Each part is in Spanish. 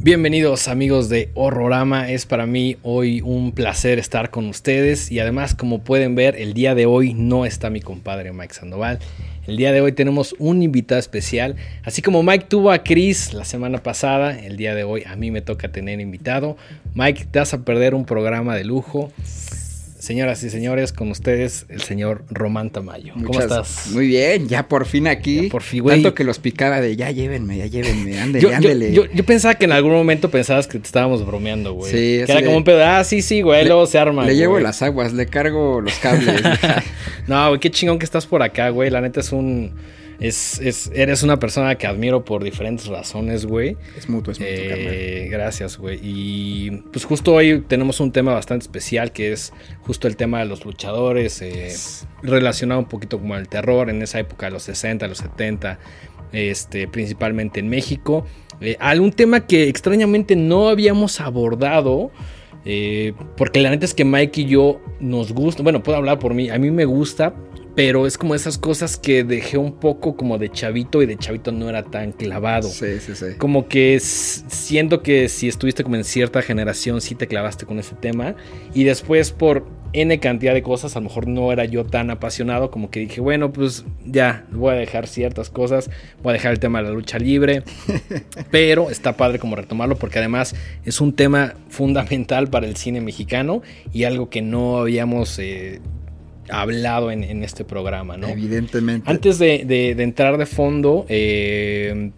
Bienvenidos amigos de Horrorama, es para mí hoy un placer estar con ustedes y además como pueden ver el día de hoy no está mi compadre Mike Sandoval, el día de hoy tenemos un invitado especial, así como Mike tuvo a Chris la semana pasada, el día de hoy a mí me toca tener invitado, Mike te vas a perder un programa de lujo, Señoras y señores, con ustedes el señor Román Tamayo. ¿Cómo estás? Muy bien, ya por fin aquí. por fin, güey. Tanto que los picaba de ya llévenme, ya llévenme, ándele, ándele. Yo, yo, pensaba que en algún momento pensabas que te estábamos bromeando, güey. Sí, Que era como un pedo, ah, sí, sí, güey, luego se arma. Le llevo las aguas, le cargo los cables. no, güey, qué chingón que estás por acá, güey. La neta es un es, es, eres una persona que admiro por diferentes razones, güey. Es mutuo, es mutuo. Eh, gracias, güey. Y pues justo hoy tenemos un tema bastante especial que es justo el tema de los luchadores, eh, relacionado un poquito como el terror en esa época de los 60, los 70, este, principalmente en México. Eh, algún tema que extrañamente no habíamos abordado. porque la neta es que Mike y yo nos gusta, bueno, puedo hablar por mí, a mí me gusta, pero es como esas cosas que dejé un poco como de chavito y de chavito no era tan clavado. Sí, sí, sí. Como que siento que si estuviste como en cierta generación sí te clavaste con ese tema y después por N cantidad de cosas a lo mejor no era yo tan apasionado como que dije, bueno, pues ya, voy a dejar ciertas cosas, voy a dejar el tema de la lucha libre, pero está padre como retomarlo porque además es un tema fundamental para el cine mexicano y algo que no habíamos... Eh, hablado en, este programa, ¿no? Evidentemente. Antes de, entrar de fondo, eh,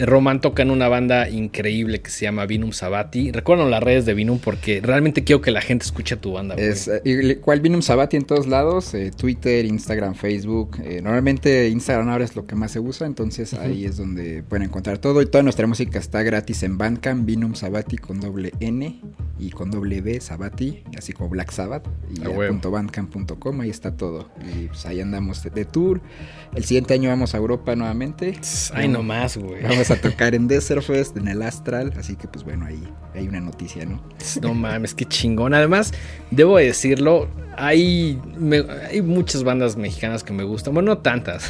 Roman toca en una banda increíble que se llama Vinum Sabati. Recuerden las redes de Vinum porque realmente quiero que la gente escuche tu banda. Es, eh, ¿Cuál Vinum Sabati en todos lados? Eh, Twitter, Instagram, Facebook. normalmente Instagram ahora es lo que más se usa, entonces ahí es donde pueden encontrar todo. Y toda nuestra música está gratis en Bandcamp, Vinum Sabati con doble N y con doble B, Sabati, así como Black Sabbath, y .bandcamp.com, ahí está todo. Y pues ahí andamos de, tour. El siguiente año vamos a Europa nuevamente. Ay, no más, güey. Vamos a tocar en Desert Fest, en el Astral, así que pues bueno, ahí hay una noticia, ¿no? No mames, qué chingón. Además, debo decirlo, hay, hay muchas bandas mexicanas que me gustan. Bueno, no tantas.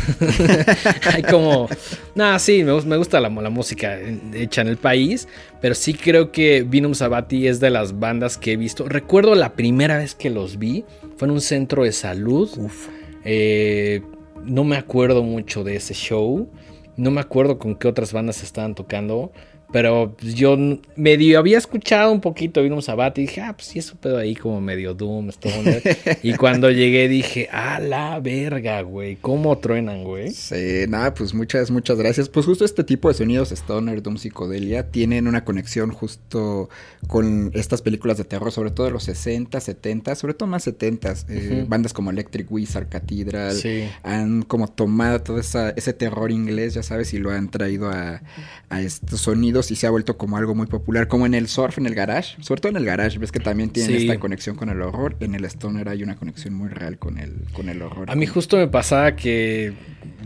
hay como. Nada, sí, me, gusta la, la, música hecha en el país. Pero sí creo que Vinum Sabati es de las bandas que he visto. Recuerdo la primera vez que los vi. Fue en un centro de salud. Uf. Eh, no me acuerdo mucho de ese show. No me acuerdo con qué otras bandas estaban tocando. Pero pues, yo medio había escuchado un poquito Vinum Sabati y dije, ah, pues sí, eso pedo ahí como medio Doom, y cuando llegué dije, ah, la verga, güey, ¿cómo truenan, güey? Sí, nada, pues muchas, muchas gracias. Pues justo este tipo de sonidos, Stoner, Doom, Psicodelia, tienen una conexión justo con estas películas de terror, sobre todo de los 60, 70, sobre todo más 70. Eh, bandas como Electric Wizard, Cathedral, han como tomado todo ese terror inglés, ya sabes, y lo han traído a, a estos sonidos y se ha vuelto como algo muy popular, como en el surf, en el garage, sobre todo en el garage, ves que también tiene esta conexión con el horror, en el stoner hay una conexión muy real con el, con el horror. A mí justo me pasaba que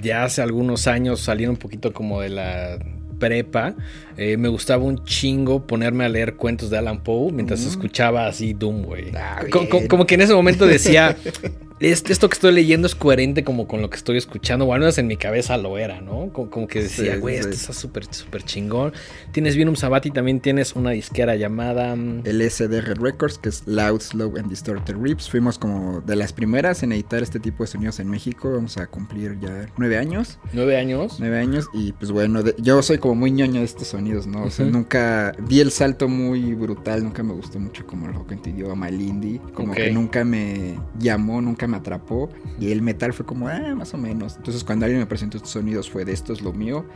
ya hace algunos años salieron un poquito como de la prepa, eh, me gustaba un chingo ponerme a leer cuentos de Alan Poe mientras escuchaba así Doom, güey. Ah, como, que en ese momento decía, esto que estoy leyendo es coherente como con lo que estoy escuchando, o al menos en mi cabeza lo era, ¿no? Como, que decía, güey, esto está súper, súper chingón. Tienes bien un Sabati, también tienes una disquera llamada... Mm, LSDR Records, que es Loud, Slow and Distorted Rips. Fuimos como de las primeras en editar este tipo de sonidos en México. Vamos a cumplir ya nueve años. ¿Nueve años? Nueve años y pues bueno, yo soy como muy ñoño de estos sonidos, ¿no? O sea, nunca... Vi el salto muy brutal, nunca me gustó mucho como el rock en tu idioma, el indie. Como que nunca me llamó, nunca me me atrapó y el metal fue como, ah, más o menos. Entonces cuando alguien me presentó estos sonidos fue de esto es lo mío.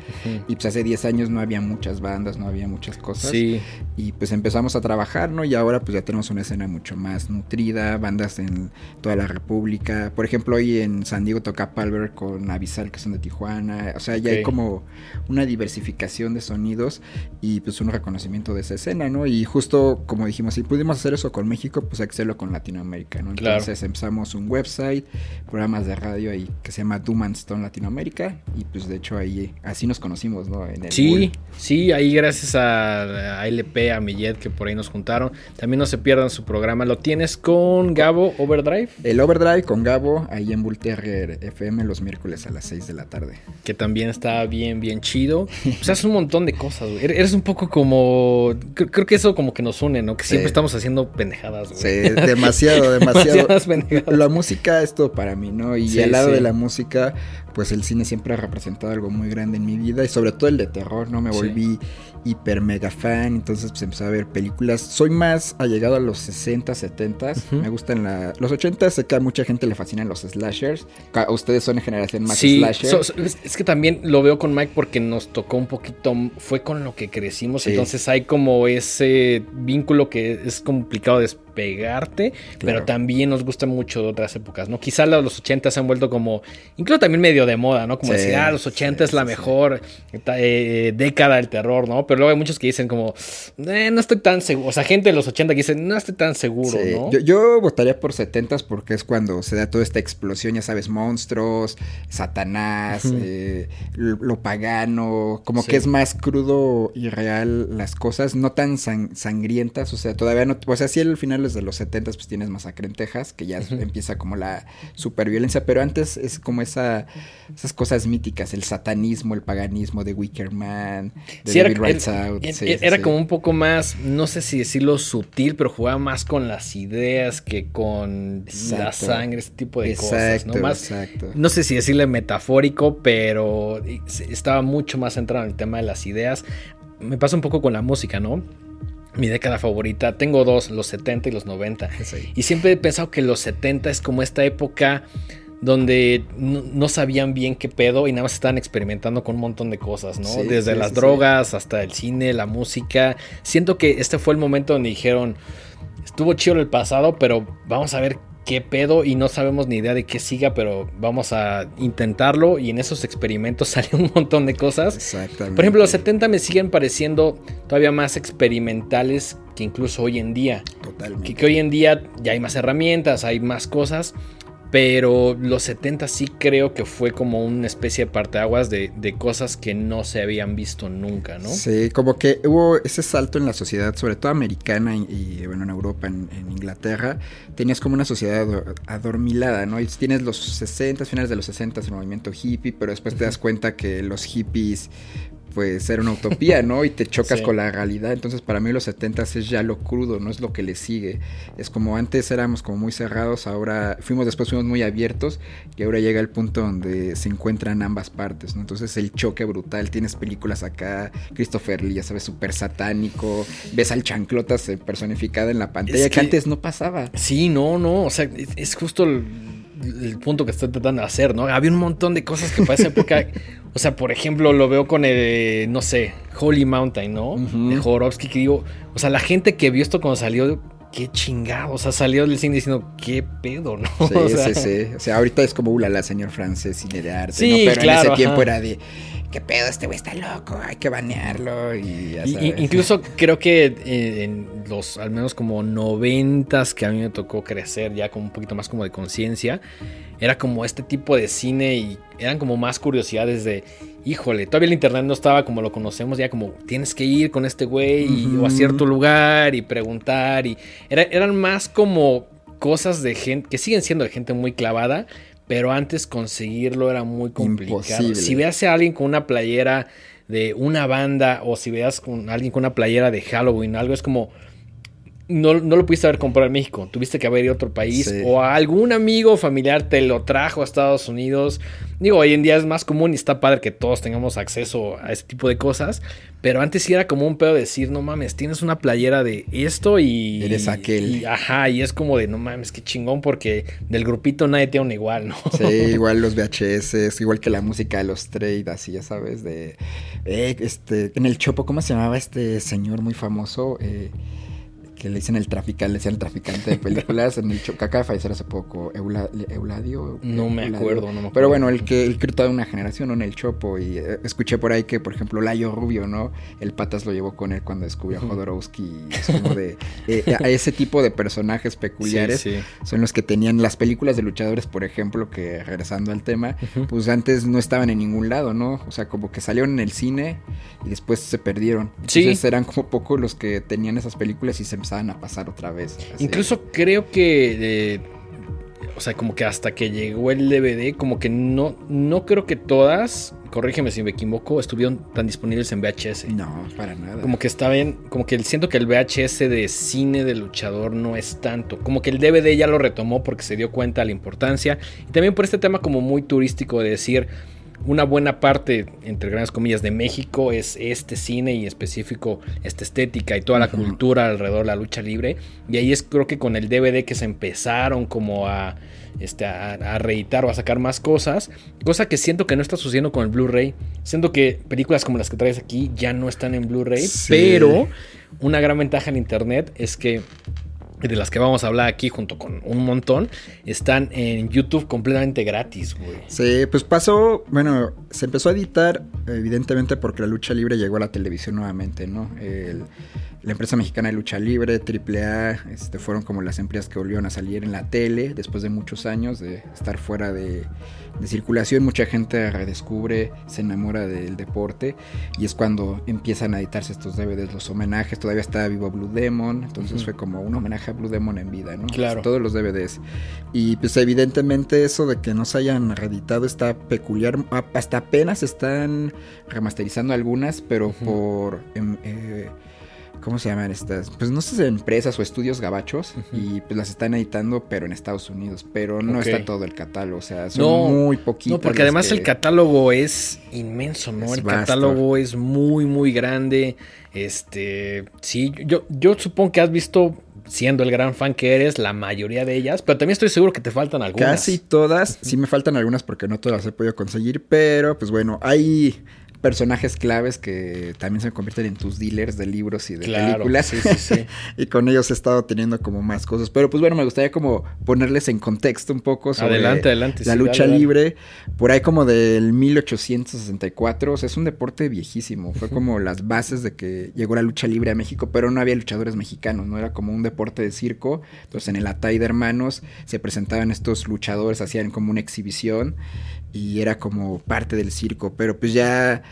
Y pues hace 10 años no había muchas bandas, no había muchas cosas. Sí. Y pues empezamos a trabajar, ¿no? Y ahora pues ya tenemos una escena mucho más nutrida, bandas en toda la República. Por ejemplo, hoy en San Diego toca Palver con Avisal, que son de Tijuana. O sea, ya hay como una diversificación de sonidos y pues un reconocimiento de esa escena, ¿no? Y justo como dijimos, si pudimos hacer eso con México, pues hay que hacerlo con Latinoamérica, ¿no? Entonces empezamos un web website, programas de radio ahí que se llama Doom and Stone Latinoamérica. Y pues de hecho ahí así nos conocimos, ¿no? En el Sí, sí, ahí gracias a, a LP, a Millet que por ahí nos juntaron. También no se pierdan su programa. Lo tienes con Gabo Overdrive, El Overdrive con Gabo ahí en Bull Terrier FM los miércoles a las 6 de la tarde. que también está bien, bien chido. O sea, es un montón de cosas, güey. Eres un poco como. Creo, que eso como que nos une, ¿no? Que siempre Sí. estamos haciendo pendejadas, güey. Sí, demasiado, demasiado. Pendejadas. La música es todo para mí, ¿no? Y Sí, al lado sí. de la música, pues el cine siempre ha representado algo muy grande en mi vida y sobre todo el de terror, ¿no? Me Sí. volví hiper mega fan, entonces pues empecé a ver películas. Soy más allegado a los 60, 70, Ujú. me gustan la... los 80, sé que a mucha gente le fascinan los slashers. Ustedes son de generación más Sí, slasher. so- so- es, es que también lo veo con Mike porque nos tocó un poquito, fue con lo que crecimos, Sí. entonces hay como ese vínculo que es complicado despegarte, pero Claro. también nos gusta mucho de otras épocas, ¿no? Quizá los 80 se han vuelto como, incluso también medio de moda, ¿no? Como Sí, decir, ah, los 80 es la sí, mejor eh, década del terror, ¿no? Pero luego hay muchos que dicen como, "Eh, no estoy tan seguro, o sea, gente de los 80 que dicen, no estoy tan seguro, ¿no? Yo, yo votaría por 70 porque es cuando se da toda esta explosión, ya sabes, monstruos, Satanás, eh, lo, lo pagano, como que es más crudo y real las cosas, no tan san- sangrientas, o sea, todavía no, o sea, sí al final de los 70 pues tienes masacre en Texas, que ya empieza como la superviolencia, pero antes es como esa, esas cosas míticas, el satanismo, el paganismo de Wicker Man, de Sí, era, David Rides era- Out, era- sí, sí, era sí. como un poco más, no sé si decirlo sutil, pero jugaba más con las ideas que con la sangre, ese tipo de cosas, ¿no? Más, exacto. no sé si decirle metafórico, pero estaba mucho más centrado en el tema de las ideas. Me pasa un poco con la música, ¿no? Mi década favorita, tengo dos, los 70 y los 90. Sí. Y siempre he pensado que los 70 es como esta época donde no, no sabían bien qué pedo y nada más estaban experimentando con un montón de cosas, ¿no? Sí, Desde sí, las drogas hasta el cine, la música. Siento que este fue el momento donde dijeron, estuvo chido el pasado, pero vamos a ver qué pedo y no sabemos ni idea de qué siga, pero vamos a intentarlo y en esos experimentos salió un montón de cosas. Exactamente. Por ejemplo, los 70 me siguen pareciendo todavía más experimentales que incluso hoy en día. Totalmente. Que, que hoy en día ya hay más herramientas, hay más cosas, pero los 70 sí creo que fue como una especie de parteaguas de, de cosas que no se habían visto nunca, ¿no? Sí, como que hubo ese salto en la sociedad, sobre todo americana y, y, bueno, en Europa, en, en Inglaterra, tenías como una sociedad ador- adormilada, ¿no? Y tienes los 60, finales de los 60, el movimiento hippie, pero después te das cuenta que los hippies pues era una utopía, ¿no? Y te chocas Sí. con la realidad. Entonces, para mí los 70 es ya lo crudo, no es lo que le sigue. Es como antes éramos como muy cerrados, ahora fuimos después fuimos muy abiertos y ahora llega el punto donde se encuentran ambas partes, ¿no? Entonces, el choque brutal, tienes películas acá, Christopher Lee, ya sabes, súper satánico, ves al chanclotas eh, personificada en la pantalla Es que, que- antes no pasaba. Sí, no, no, o sea, es, es justo el, el punto que estoy tratando de hacer, ¿no? Había un montón de cosas que para esa época, o sea, por ejemplo, lo veo con el, no sé, Holy Mountain, ¿no? Ujú. De Jodorowsky, que digo, o sea, la gente que vio esto cuando salió, qué chingado, o sea, salió del cine diciendo, qué pedo, ¿no? Sí, O sea, sí, sí. O sea, ahorita es como, ulala, señor francés, cine de arte. Sí, ¿no? Pero claro, en ese tiempo ajá. era de, ¿qué pedo? Este güey está loco, hay que banearlo. Y ya Y- sabes. y- incluso creo que eh, en los al menos como noventas que a mí me tocó crecer ya con un poquito más como de conciencia, era como este tipo de cine y eran como más curiosidades de, híjole, todavía el internet no estaba como lo conocemos, ya como tienes que ir con este güey y- o a cierto lugar y preguntar y era- eran más como cosas de gente que siguen siendo de gente muy clavada. Pero antes conseguirlo era muy complicado. Imposible. Si veas a alguien con una playera de una banda o si veas con alguien con una playera de Halloween, algo es como no, no lo pudiste haber comprado en México, tuviste que haber ido a otro país Sí. o a algún amigo familiar te lo trajo a Estados Unidos. Digo, hoy en día es más común y está padre que todos tengamos acceso a ese tipo de cosas, pero antes sí era como un pedo decir, no mames, tienes una playera de esto y... Eres aquel. y- ajá, y es como de, no mames, qué chingón porque del grupito nadie tiene un igual, ¿no? Sí, igual los VHS, igual que la música de los trade, así ya sabes, de... eh, este, en el Chopo, ¿cómo se llamaba este señor muy famoso? Eh, que le dicen el traficante, le decían el traficante de películas en el acaba de fallecer hace poco, Eula, Euladio. No me Euladio. acuerdo, no me acuerdo. Pero bueno, el que el que toda una generación, ¿no? En el Chopo, y eh, escuché por ahí que, por ejemplo, Layo Rubio, ¿no? El Patas lo llevó con él cuando descubrió a. Jodorowsky, y es como de, eh, a ese tipo de personajes peculiares Sí, sí. son los que tenían las películas de luchadores, por ejemplo, que regresando al tema, pues antes no estaban en ningún lado, ¿no? O sea, como que salieron en el cine y después se perdieron. Sí. Entonces eran como pocos los que tenían esas películas y se empezaban a pasar otra vez. así. Incluso creo que, eh, o sea, como que hasta que llegó el DVD, como que no, no creo que todas, corrígeme si me equivoco, estuvieron tan disponibles en VHS. No, para nada. Como que está bien, como que siento que el VHS de cine de luchador no es tanto. Como que el DVD ya lo retomó porque se dio cuenta de la importancia. Y también por este tema como muy turístico de decir, una buena parte, entre grandes comillas, de México es este cine y específico esta estética y toda la cultura alrededor de la lucha libre. Y ahí es creo que con el DVD que se empezaron como a, este, a, a reeditar o a sacar más cosas. Cosa que siento que no está sucediendo con el Blu-ray. Siento que películas como las que traes aquí ya no están en Blu-ray. Sí. Pero una gran ventaja en Internet es que de las que vamos a hablar aquí junto con un montón, están en YouTube completamente gratis, güey. Sí, pues pasó, bueno, se empezó a editar evidentemente porque la lucha libre llegó a la televisión nuevamente, ¿no? El- la empresa mexicana de lucha libre, AAA, este, fueron como las empresas que volvieron a salir en la tele después de muchos años de estar fuera de, de circulación. Mucha gente redescubre, se enamora del deporte y es cuando empiezan a editarse estos DVDs, los homenajes. Todavía estaba vivo Blue Demon, entonces fue como un homenaje a Blue Demon en vida, ¿no? Claro. Todos los DVDs. Y pues evidentemente eso de que no se hayan reeditado está peculiar. Hasta apenas están remasterizando algunas, pero por... em, eh, ¿Cómo se llaman estas? Pues no sé si empresas o estudios gabachos y pues las están editando pero en Estados Unidos, pero no está todo el catálogo, o sea, son No, muy poquitos. No, porque además el catálogo es inmenso, ¿no? Es el vasto. catálogo es muy, muy grande. Este, sí, yo, yo supongo que has visto, siendo el gran fan que eres, la mayoría de ellas, pero también estoy seguro que te faltan algunas. Casi todas, sí me faltan algunas porque no todas las he podido conseguir, pero pues bueno, hay personajes claves que también se convierten en tus dealers de libros y de Claro, películas. sí, sí, sí. y con ellos he estado teniendo como más cosas. Pero pues bueno, me gustaría como ponerles en contexto un poco sobre Adelante, adelante. la lucha dale, dale. libre. Por ahí como del 1864. O sea, es un deporte viejísimo. Fue como las bases de que llegó la lucha libre a México, pero no había luchadores mexicanos, ¿no? Era como un deporte de circo. Entonces en el Atay de Hermanos se presentaban estos luchadores, hacían como una exhibición y era como parte del circo. Pero pues ya...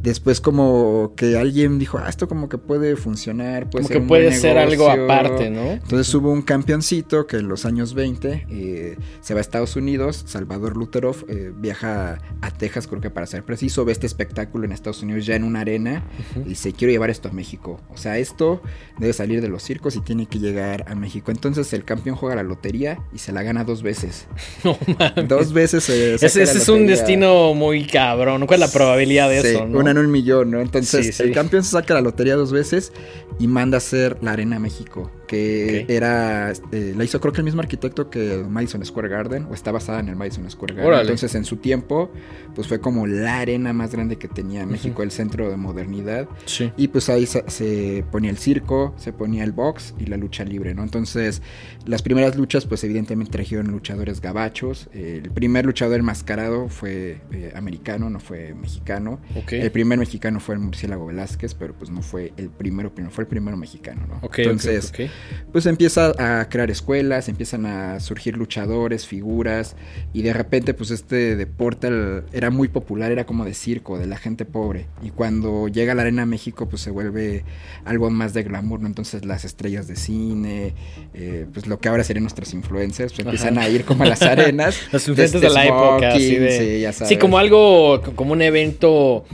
Después como que alguien dijo, ah, esto como que puede funcionar, puede Como ser que un puede buen ser algo negocio". aparte, ¿no? Entonces hubo un campeoncito que en los años 20 eh, se va a Estados Unidos, Salvador Luterov eh, viaja a Texas, creo que para ser preciso, ve este espectáculo en Estados Unidos ya en una arena y dice, quiero llevar esto a México. O sea, esto debe salir de los circos y tiene que llegar a México. Entonces el campeón juega la lotería y se la gana dos veces. No mames. Dos veces se saca Ese, ese es un destino muy cabrón. ¿Cuál es la probabilidad de Sí, eso? ¿no? Una en un millón, ¿no? Entonces, Sí, sí. el campeón se saca la lotería dos veces y manda a hacer la Arena México, que era, eh, la hizo creo que el mismo arquitecto que el Madison Square Garden, o está basada en el Madison Square Garden. Órale. Entonces, en su tiempo, pues fue como la arena más grande que tenía México, el centro de modernidad. Sí. Y pues ahí se, se ponía el circo, se ponía el box y la lucha libre, ¿no? Entonces, las primeras luchas, pues evidentemente trajeron luchadores gabachos. El primer luchador enmascarado fue eh, americano, no fue mexicano. El primer mexicano fue el Murciélago Velázquez, pero pues no fue el primero, primero fue el primero mexicano, ¿no? Ok, ok, Entonces, ok. Pues empieza a crear escuelas, empiezan a surgir luchadores, figuras, y de repente pues este deporte era muy popular, era como de circo, de la gente pobre. Y cuando llega a la Arena México pues se vuelve algo más de glamour, ¿no? Entonces las estrellas de cine, eh, pues lo que ahora serían nuestros influencers, pues Ajá. empiezan a ir como a las arenas. Los influencers de, este la época, así de... sí, ya Sí, sabes. como algo, como un evento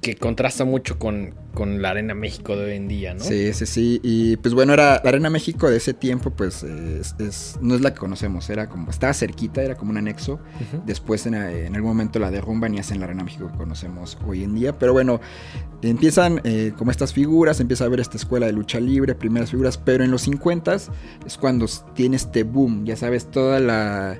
que contrasta mucho con, con la Arena México de hoy en día, ¿no? Sí, sí, sí. Y pues bueno, era la Arena México de ese tiempo, pues es, es- no es la que conocemos. Era como, estaba cerquita, era como un anexo. Después en, en algún momento la derrumban y hacen la Arena México que conocemos hoy en día. Pero bueno, empiezan eh, como estas figuras, empieza a ver esta escuela de lucha libre, primeras figuras. Pero en los 50 es cuando tiene este boom, ya sabes, toda la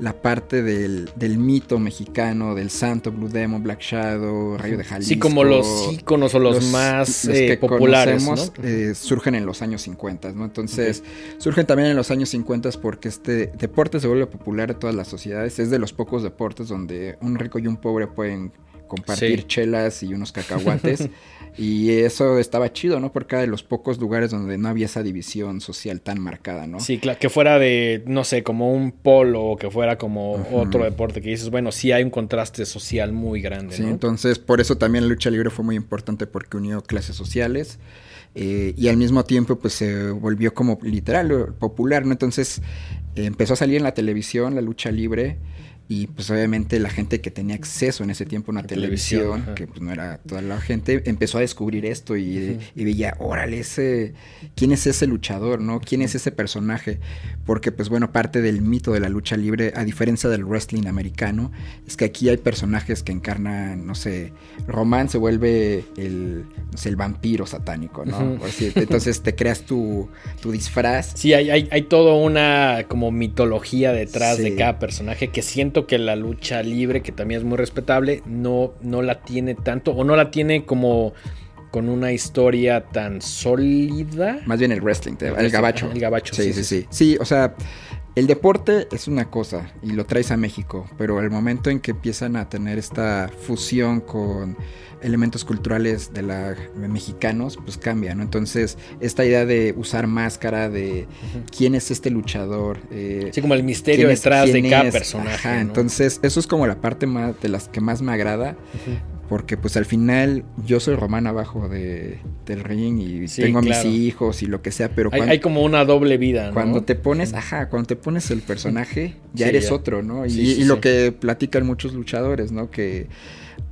la parte del, del mito mexicano, del Santo, Blue Demon, Black Shadow, Rayo de Jalisco. Sí, como los íconos o los, más los eh, populares. eh, surgen en los años 50, ¿no? Entonces, surgen también en los años 50 porque este deporte se vuelve popular en todas las sociedades. Es de los pocos deportes donde un rico y un pobre pueden compartir Sí. chelas y unos cacahuates. y eso estaba chido, ¿no? Porque era de los pocos lugares donde no había esa división social tan marcada, ¿no? Sí, claro, que fuera de, no sé, como un polo o que fuera como otro deporte que dices, bueno, sí hay un contraste social muy grande, Sí, ¿no? entonces por eso también la lucha libre fue muy importante porque unió clases sociales eh, y al mismo tiempo pues se volvió como literal popular, ¿no? Entonces eh, empezó a salir en la televisión la lucha libre y pues obviamente la gente que tenía acceso en ese tiempo a una La televisión, que pues no era toda la gente, empezó a descubrir esto y, veía, órale, ese, ¿quién es ese luchador, no? ¿Quién es ese personaje? Porque pues bueno, parte del mito de la lucha libre, a diferencia del wrestling americano, es que aquí hay personajes que encarnan, no sé, Román se vuelve el, no sé, el vampiro satánico, ¿no? Entonces te creas tu, tu disfraz. Sí, hay, hay, hay toda una como mitología detrás Sí. de cada personaje que siento que la lucha libre, que también es muy respetable, no, no la tiene tanto o no la tiene como con una historia tan sólida. Más bien el wrestling, El el, gabacho. el gabacho, Sí, sí, sí, sí, sí. Sí, o sea, el deporte es una cosa y lo traes a México, pero el momento en que empiezan a tener esta fusión con elementos culturales de la mexicanos, pues cambia, ¿no? Entonces, esta idea de usar máscara, de quién es este luchador, eh, Sí, como el misterio es- detrás de cada es. personaje. Ajá, ¿no? entonces eso es como la parte más de las que más me agrada. Porque pues al final yo soy Román abajo de, del ring y Sí, tengo a claro. mis hijos y lo que sea, pero Hay, cuando, hay como una doble vida, ¿no? cuando te pones, ajá, cuando te pones el personaje, ya Sí, eres ya. otro, ¿no? Y, Sí, y lo que platican muchos luchadores, ¿no? Que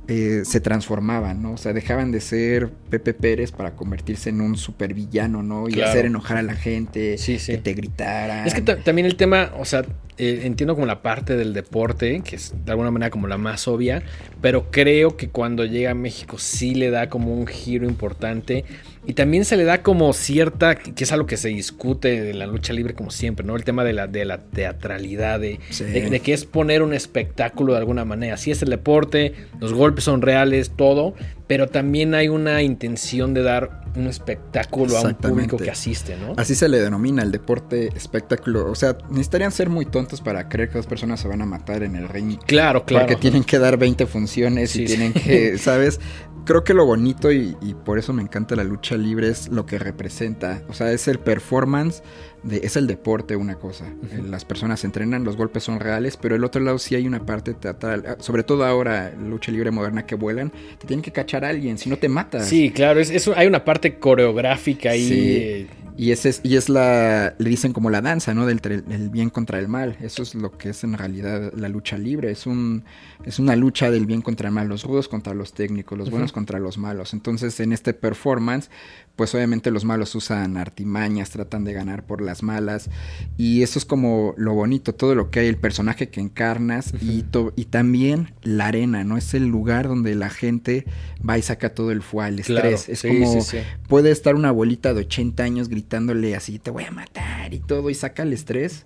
eh, se transformaban, ¿no? O sea, dejaban de ser Pepe Pérez para convertirse en un supervillano, ¿no? Y Claro. hacer enojar a la gente, Sí, sí. que te gritaran. Es que ta- también el tema, o sea, eh, entiendo como la parte del deporte, que es de alguna manera como la más obvia, pero creo que cuando llega a México sí le da como un giro importante y también se le da como cierta, que es algo que se discute de la lucha libre como siempre, ¿no? El tema de la, de la teatralidad, de, Sí. de- de que es poner un espectáculo de alguna manera. Sí es el deporte, los golpes son reales, todo, pero también hay una intención de dar un espectáculo a un público que asiste, ¿no? Así se le denomina el deporte espectáculo. O sea, necesitarían ser muy tontos para creer que dos personas se van a matar en el ring. Claro, claro. Porque tienen que dar 20 funciones Sí, y sí. tienen que, ¿sabes? Creo que lo bonito y, y por eso me encanta la lucha libre es lo que representa. O sea, es el performance, de, es el deporte una cosa. Eh, Las personas entrenan, los golpes son reales, pero el otro lado sí hay una parte teatral. Sobre todo ahora, lucha libre moderna que vuelan, te tienen que cachar a alguien, si no te matas. Sí, claro, es, es- hay una parte coreográfica ahí. Sí. Y ese es, y es la, le dicen como la danza, ¿no? Del el bien contra el mal. Eso es lo que es en realidad la lucha libre. Es un, es una lucha del bien contra el mal, los rudos contra los técnicos, los buenos contra los malos. Entonces, en este performance, pues obviamente los malos usan artimañas, tratan de ganar por las malas. Y eso es como lo bonito, todo lo que hay, el personaje que encarnas y, Ujú. to- y también la arena, ¿no? Es el lugar donde la gente va y saca todo el fuá, el claro, estrés. Es sí, como sí, sí. puede estar una abuelita de 80 años gritándole así, te voy a matar y todo, y saca el estrés.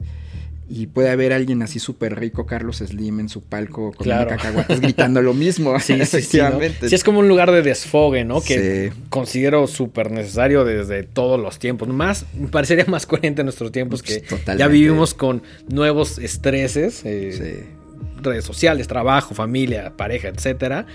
Y puede haber alguien así súper rico, Carlos Slim, en su palco con Claro. cacahuates gritando lo mismo. Sí, sí, sí, ¿no? efectivamente. Sí, es como un lugar de desfogue, ¿no? Que Sí. considero súper necesario desde todos los tiempos. Más, me parecería más coherente en nuestros tiempos que Totalmente. ya vivimos con nuevos estreses, eh, Sí. redes sociales, trabajo, familia, pareja, etcétera.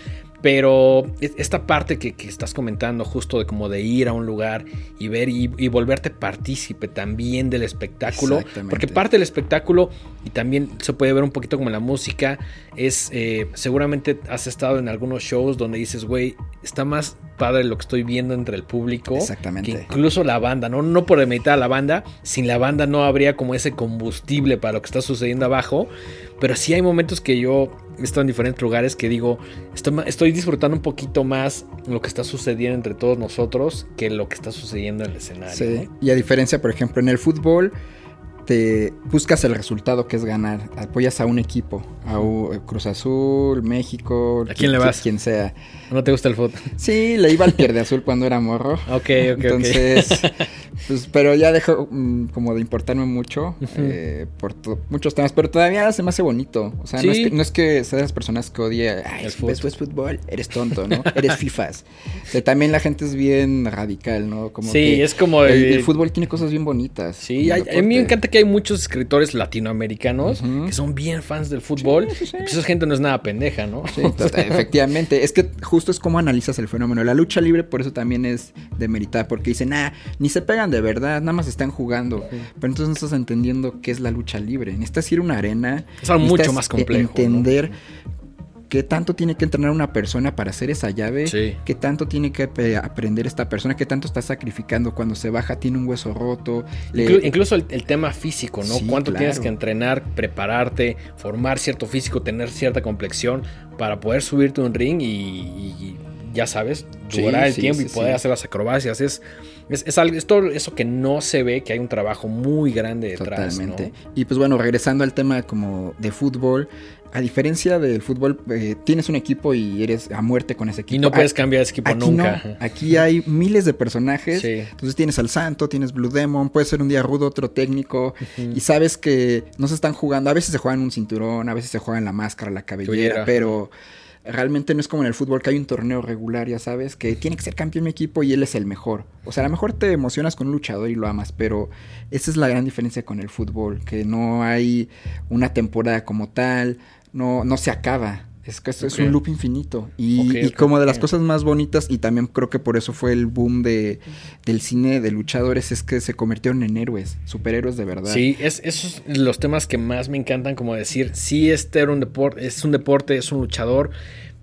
Pero es- esta parte que, que estás comentando, justo de como de ir a un lugar y ver y, y volverte partícipe también del espectáculo. Porque parte del espectáculo, y también se puede ver un poquito como la música, es eh, seguramente has estado en algunos shows donde dices, güey, está más padre lo que estoy viendo entre el público. Exactamente. Que incluso la banda, ¿no? No por demeritar a la banda, sin la banda no habría como ese combustible para lo que está sucediendo abajo. Pero sí hay momentos que yo he estado en diferentes lugares que digo, estoy, disfrutando un poquito más lo que está sucediendo entre todos nosotros que lo que está sucediendo en el escenario. Sí. ¿no? Y a diferencia, por ejemplo, en el fútbol, te buscas el resultado que es ganar. Apoyas a un equipo, a U- Cruz Azul, México. ¿A quién le vas? Quien sea. ¿No te gusta el fútbol? Sí, le iba al pierde azul cuando era morro. Ok, ok, Entonces, Pues, pero ya dejó mm, como de importarme mucho eh, por muchos temas, pero todavía se me hace bonito. O sea, no, es que, no es que seas las personas que odie, ay, es fútbol. fútbol, eres tonto, ¿no? eres FIFAs. también la gente es bien radical, ¿no? Como sí, es como... El, fútbol tiene cosas bien bonitas. Sí, a mí me encanta que hay muchos escritores latinoamericanos que son bien fans del fútbol. y pues esa gente no es nada pendeja, ¿no? Sí, efectivamente. Es que justo es como analizas el fenómeno. La lucha libre por eso también es demeritada, porque dicen, ah, ni se de verdad, nada más están jugando. Pero entonces no estás entendiendo qué es la lucha libre. Necesitas ir a una arena. Es algo mucho más complejo. Entender qué tanto tiene que entrenar una persona para hacer esa llave, qué tanto tiene que aprender esta persona, qué tanto está sacrificando cuando se baja, tiene un hueso roto. incluso el, tema físico, ¿no? Cuánto tienes que entrenar, prepararte, formar cierto físico, tener cierta complexión para poder subirte un ring y, ya sabes, durar el tiempo y poder hacer las acrobacias. Es, es, algo, todo eso que no se ve, que hay un trabajo muy grande detrás. Totalmente. Y pues bueno, regresando al tema como de fútbol, a diferencia del fútbol, eh, tienes un equipo y eres a muerte con ese equipo. Y no puedes cambiar de equipo nunca. Aquí hay miles de personajes. Entonces tienes al Santo, tienes Blue Demon, puede ser un día rudo, otro técnico. Y sabes que no se están jugando. A veces se juegan un cinturón, a veces se juegan la máscara, la cabellera, pero realmente no es como en el fútbol que hay un torneo regular, ya sabes, que tiene que ser campeón mi equipo y él es el mejor. O sea, a lo mejor te emocionas con un luchador y lo amas, pero esa es la gran diferencia con el fútbol, que no hay una temporada como tal, no, no se acaba. Es que es un loop infinito. Y, como de las cosas más bonitas, y también creo que por eso fue el boom de, del cine de luchadores, es que se convirtieron en héroes, superhéroes de verdad. Sí, es, esos son los temas que más me encantan, como decir, sí, este era un deporte, es un deporte, es un luchador,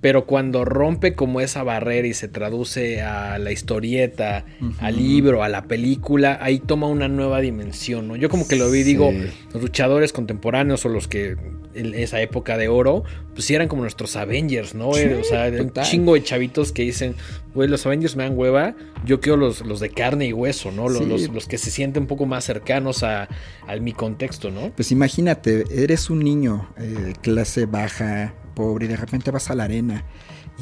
pero cuando rompe como esa barrera y se traduce a la historieta, al libro, a la película, ahí toma una nueva dimensión, ¿no? Yo como que lo vi, digo, los luchadores contemporáneos o los que en esa época de oro, pues sí eran como nuestros Avengers, ¿no? Eh, o sea, un chingo de chavitos que dicen, güey, los Avengers me dan hueva, yo quiero los, los de carne y hueso, ¿no? Los, los, que se sienten un poco más cercanos a, mi contexto, ¿no? Pues imagínate, eres un niño eh, clase baja, pobre y de repente vas a la arena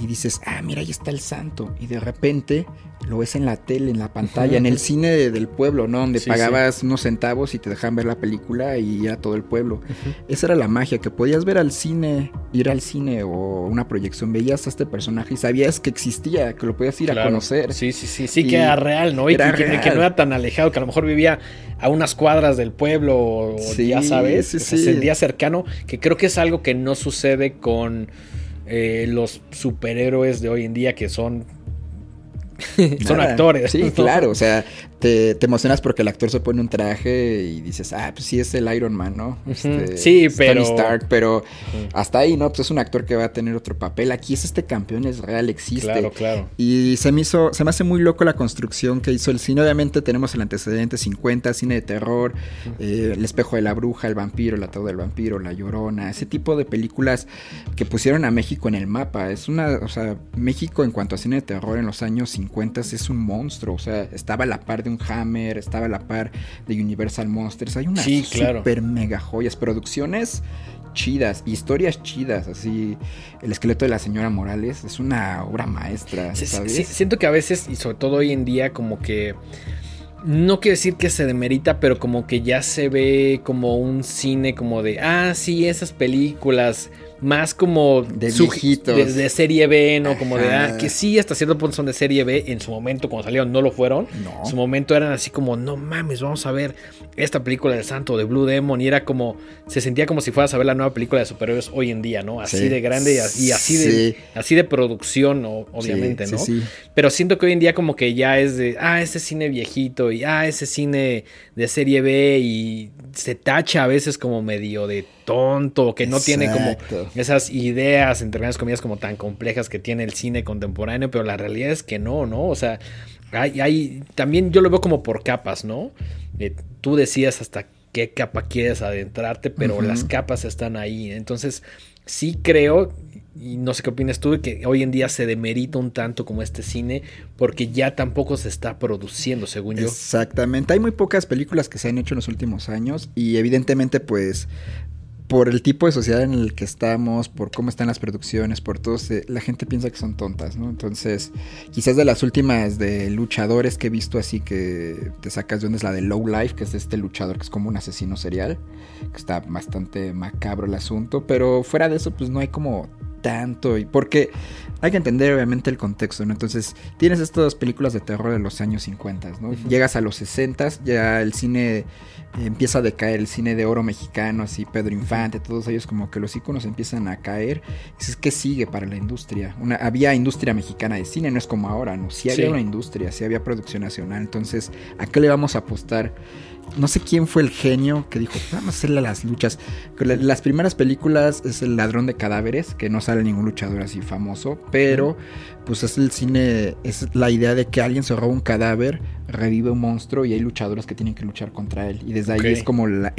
y dices, ah, mira, ahí está el santo. Y de repente lo ves en la tele, en la pantalla, en el cine del pueblo, ¿no? Donde pagabas unos centavos y te dejaban ver la película y era todo el pueblo. Esa era la magia, que podías ver al cine, ir al cine o una proyección, veías a este personaje y sabías que existía, que lo podías ir a conocer. Sí, sí, sí, sí, que era real, ¿no? Y que, no era tan alejado, que a lo mejor vivía a unas cuadras del pueblo, o ya sabes, se sentía cercano, que creo que es algo que no sucede con eh, los superhéroes de hoy en día que son son actores. Sí, claro. O sea, te, emocionas porque el actor se pone un traje y dices, ah, pues sí es el Iron Man, ¿no? Este, sí, pero. Tony Stark, pero hasta ahí, ¿no? Pues es un actor que va a tener otro papel. Aquí es este campeón, es real, existe. Claro, claro. Y se me hizo, se me hace muy loco la construcción que hizo el cine. Obviamente tenemos el antecedente 50, cine de terror, eh, El espejo de la bruja, El vampiro, El atado del vampiro, La llorona, ese tipo de películas que pusieron a México en el mapa. Es una, o sea, México en cuanto a cine de terror en los años 50 es un monstruo. O sea, estaba a la par de un Hammer, estaba a la par de Universal Monsters. Hay unas super mega joyas, producciones chidas, historias chidas, así. El esqueleto de la señora Morales es una obra maestra, siento que a veces y sobre todo hoy en día como que no quiero decir que se demerita, pero como que ya se ve como un cine como de, ah, sí, esas películas más como de viejitos. De, serie B, ¿no? Como de, ah, que sí, hasta cierto punto son de serie B. En su momento, cuando salieron, no lo fueron. En su momento eran así como, no mames, vamos a ver esta película del santo de Blue Demon. Y era como, se sentía como si fueras a ver la nueva película de superhéroes hoy en día, ¿no? Así de grande y así, de, así de producción, obviamente, ¿no? Pero siento que hoy en día como que ya es de, ah, ese cine viejito y, ah, ese cine de serie B y se tacha a veces como medio de tonto, que no tiene como esas ideas, entre las comillas, como tan complejas que tiene el cine contemporáneo, pero la realidad es que no, ¿no? O sea, hay, hay también yo lo veo como por capas, ¿no? Eh, tú decías hasta qué capa quieres adentrarte, pero las capas están ahí. Entonces, sí creo, y no sé qué opinas tú, que hoy en día se demerita un tanto como este cine, porque ya tampoco se está produciendo, según yo. Exactamente, hay muy pocas películas que se han hecho en los últimos años, y evidentemente, pues por el tipo de sociedad en el que estamos, por cómo están las producciones, por todo, la gente piensa que son tontas, ¿no? Entonces, quizás de las últimas de luchadores que he visto así que te sacas de donde es la de Low Life, que es este luchador que es como un asesino serial, que está bastante macabro el asunto, pero fuera de eso, pues no hay como tanto. Y porque hay que entender obviamente el contexto, ¿no? Entonces, tienes estas películas de terror de los años 50, ¿no? Llegas a los 60, ya el cine empieza a decaer, el cine de oro mexicano, así Pedro Infante, todos ellos como que los iconos empiezan a caer. Que sigue para la industria. Una, había industria mexicana de cine, no es como ahora, ¿no? Sí había una industria, sí había producción nacional. Entonces, ¿a qué le vamos a apostar? No sé quién fue el genio que dijo, vamos a hacerle las luchas. Las primeras películas es El ladrón de cadáveres, que no sale ningún luchador así famoso, pero pues es el cine, es la idea de que alguien se roba un cadáver, revive un monstruo y hay luchadores que tienen que luchar contra él. Y desde ahí es como el,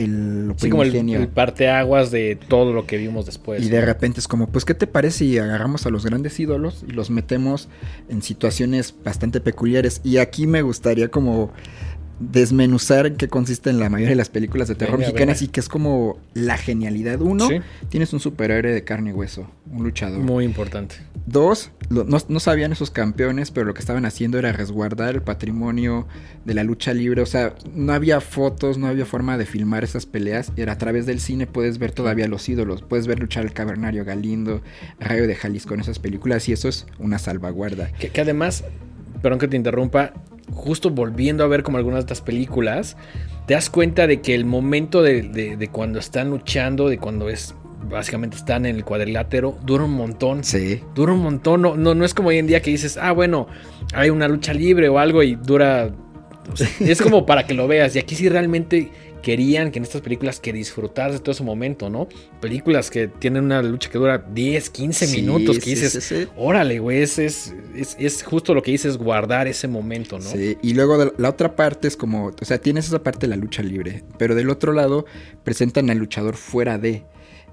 sí, como el, el parteaguas de todo lo que vimos después. Y de repente es como, pues, ¿qué te parece si agarramos a los grandes ídolos y los metemos en situaciones bastante peculiares? Y aquí me gustaría como desmenuzar en qué consiste en la mayoría de las películas de terror mexicanas y que es como la genialidad. Uno, tienes un superhéroe de carne y hueso, un luchador. Muy importante. Dos, no, sabían esos campeones, pero lo que estaban haciendo era resguardar el patrimonio de la lucha libre. O sea, no había fotos, no había forma de filmar esas peleas. Era a través del cine puedes ver todavía los ídolos. Puedes ver luchar el cavernario Galindo, Rayo de Jalisco en esas películas y eso es una salvaguarda. Que, que además, perdón que te interrumpa, justo volviendo a ver como algunas de estas películas, te das cuenta de que el momento de, cuando están luchando, de cuando es básicamente están en el cuadrilátero, dura un montón. Sí. Dura un montón. No, no, no es como hoy en día que dices, ah, bueno, hay una lucha libre o algo y dura. es como para que lo veas. Y aquí sí realmente querían que en estas películas que disfrutar de todo ese momento, ¿no? Películas que tienen una lucha que dura 10, 15 minutos, que dices, órale, güey, es, es, es, justo lo que dices, guardar ese momento, ¿no? Sí, y luego la otra parte es como, o sea, tienes esa parte de la lucha libre, pero del otro lado presentan al luchador fuera de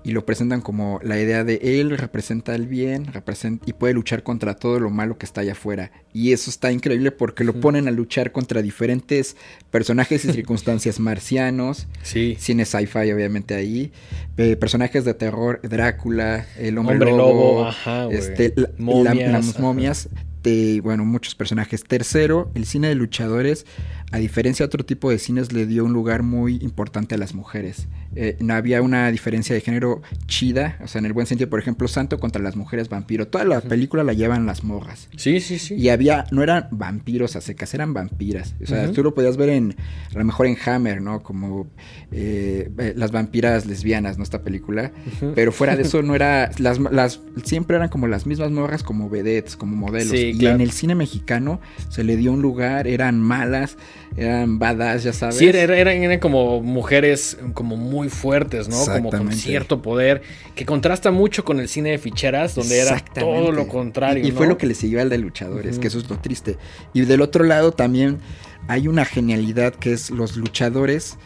y lo presentan como la idea de él representa el bien representa, y puede luchar contra todo lo malo que está allá afuera. Y eso está increíble porque lo ponen a luchar contra diferentes personajes y circunstancias marcianos. Sí. Cine sci-fi, obviamente, ahí. Eh, personajes de terror, Drácula, el hombre, lobo, este, las momias. De, bueno, muchos personajes. Tercero, el cine de luchadores a diferencia de otro tipo de cines, le dio un lugar muy importante a las mujeres. Eh, no había una diferencia de género chida, o sea, en el buen sentido, por ejemplo, Santo contra las mujeres vampiro. Toda la película la llevan las morras. Sí, sí, sí. Y había, no eran vampiros a secas, eran vampiras. O sea, tú lo podías ver en, a lo mejor en Hammer, ¿no? Como eh, eh, las vampiras lesbianas, ¿no? Esta película. Pero fuera de eso no era, las, las, siempre eran como las mismas morras como vedettes, como modelos. y en el cine mexicano se le dio un lugar, eran malas eran badass, ya sabes. Sí, eran, como mujeres como muy fuertes, ¿no? Como con cierto poder, que contrasta mucho con el cine de ficheras, donde era todo lo contrario. Y, fue lo que le siguió al de luchadores, que eso es lo triste. Y del otro lado también hay una genialidad que es los luchadores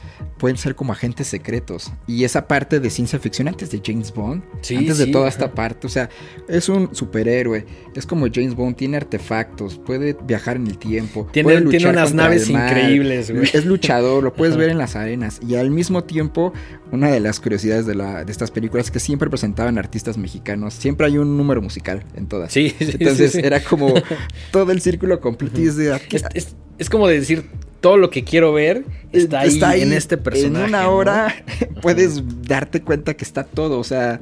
pueden ser como agentes secretos. Y esa parte de ciencia ficción antes de James Bond, antes de toda esta parte, o sea, es un superhéroe, es como James Bond, tiene artefactos, puede viajar en el tiempo, tiene, unas naves increíbles, güey. Es luchador, lo puedes ver en las arenas. Y al mismo tiempo, una de las curiosidades de, la, de estas películas es que siempre presentaban artistas mexicanos, siempre hay un número musical en todas. Sí, Entonces era como todo el círculo completo. es, es como de decir, todo lo que quiero ver está, ahí, en este personaje. En una hora puedes darte cuenta que está todo, o sea,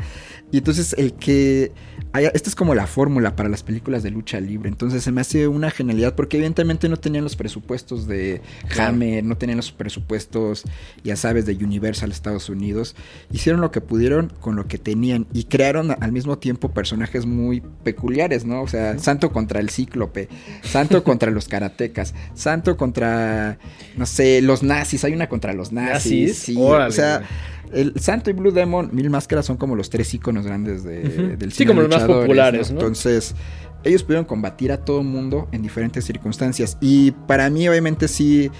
y entonces el que esta es como la fórmula para las películas de lucha libre. Entonces se me hace una genialidad porque evidentemente no tenían los presupuestos de Hammer, no tenían los presupuestos, ya sabes, de Universal Estados Unidos. Hicieron lo que pudieron con lo que tenían y crearon al mismo tiempo personajes muy peculiares, ¿no? O sea, Santo contra el Cíclope, Santo contra los karatecas, Santo contra, no sé, los nazis. Hay una contra los nazis. Sí, o sea. El Santo y Blue Demon, Mil Máscaras son como los tres iconos grandes de, del cine. Sí, como los más populares, ¿no? Entonces, ellos pudieron combatir a todo el mundo en diferentes circunstancias. Y para mí, obviamente, sí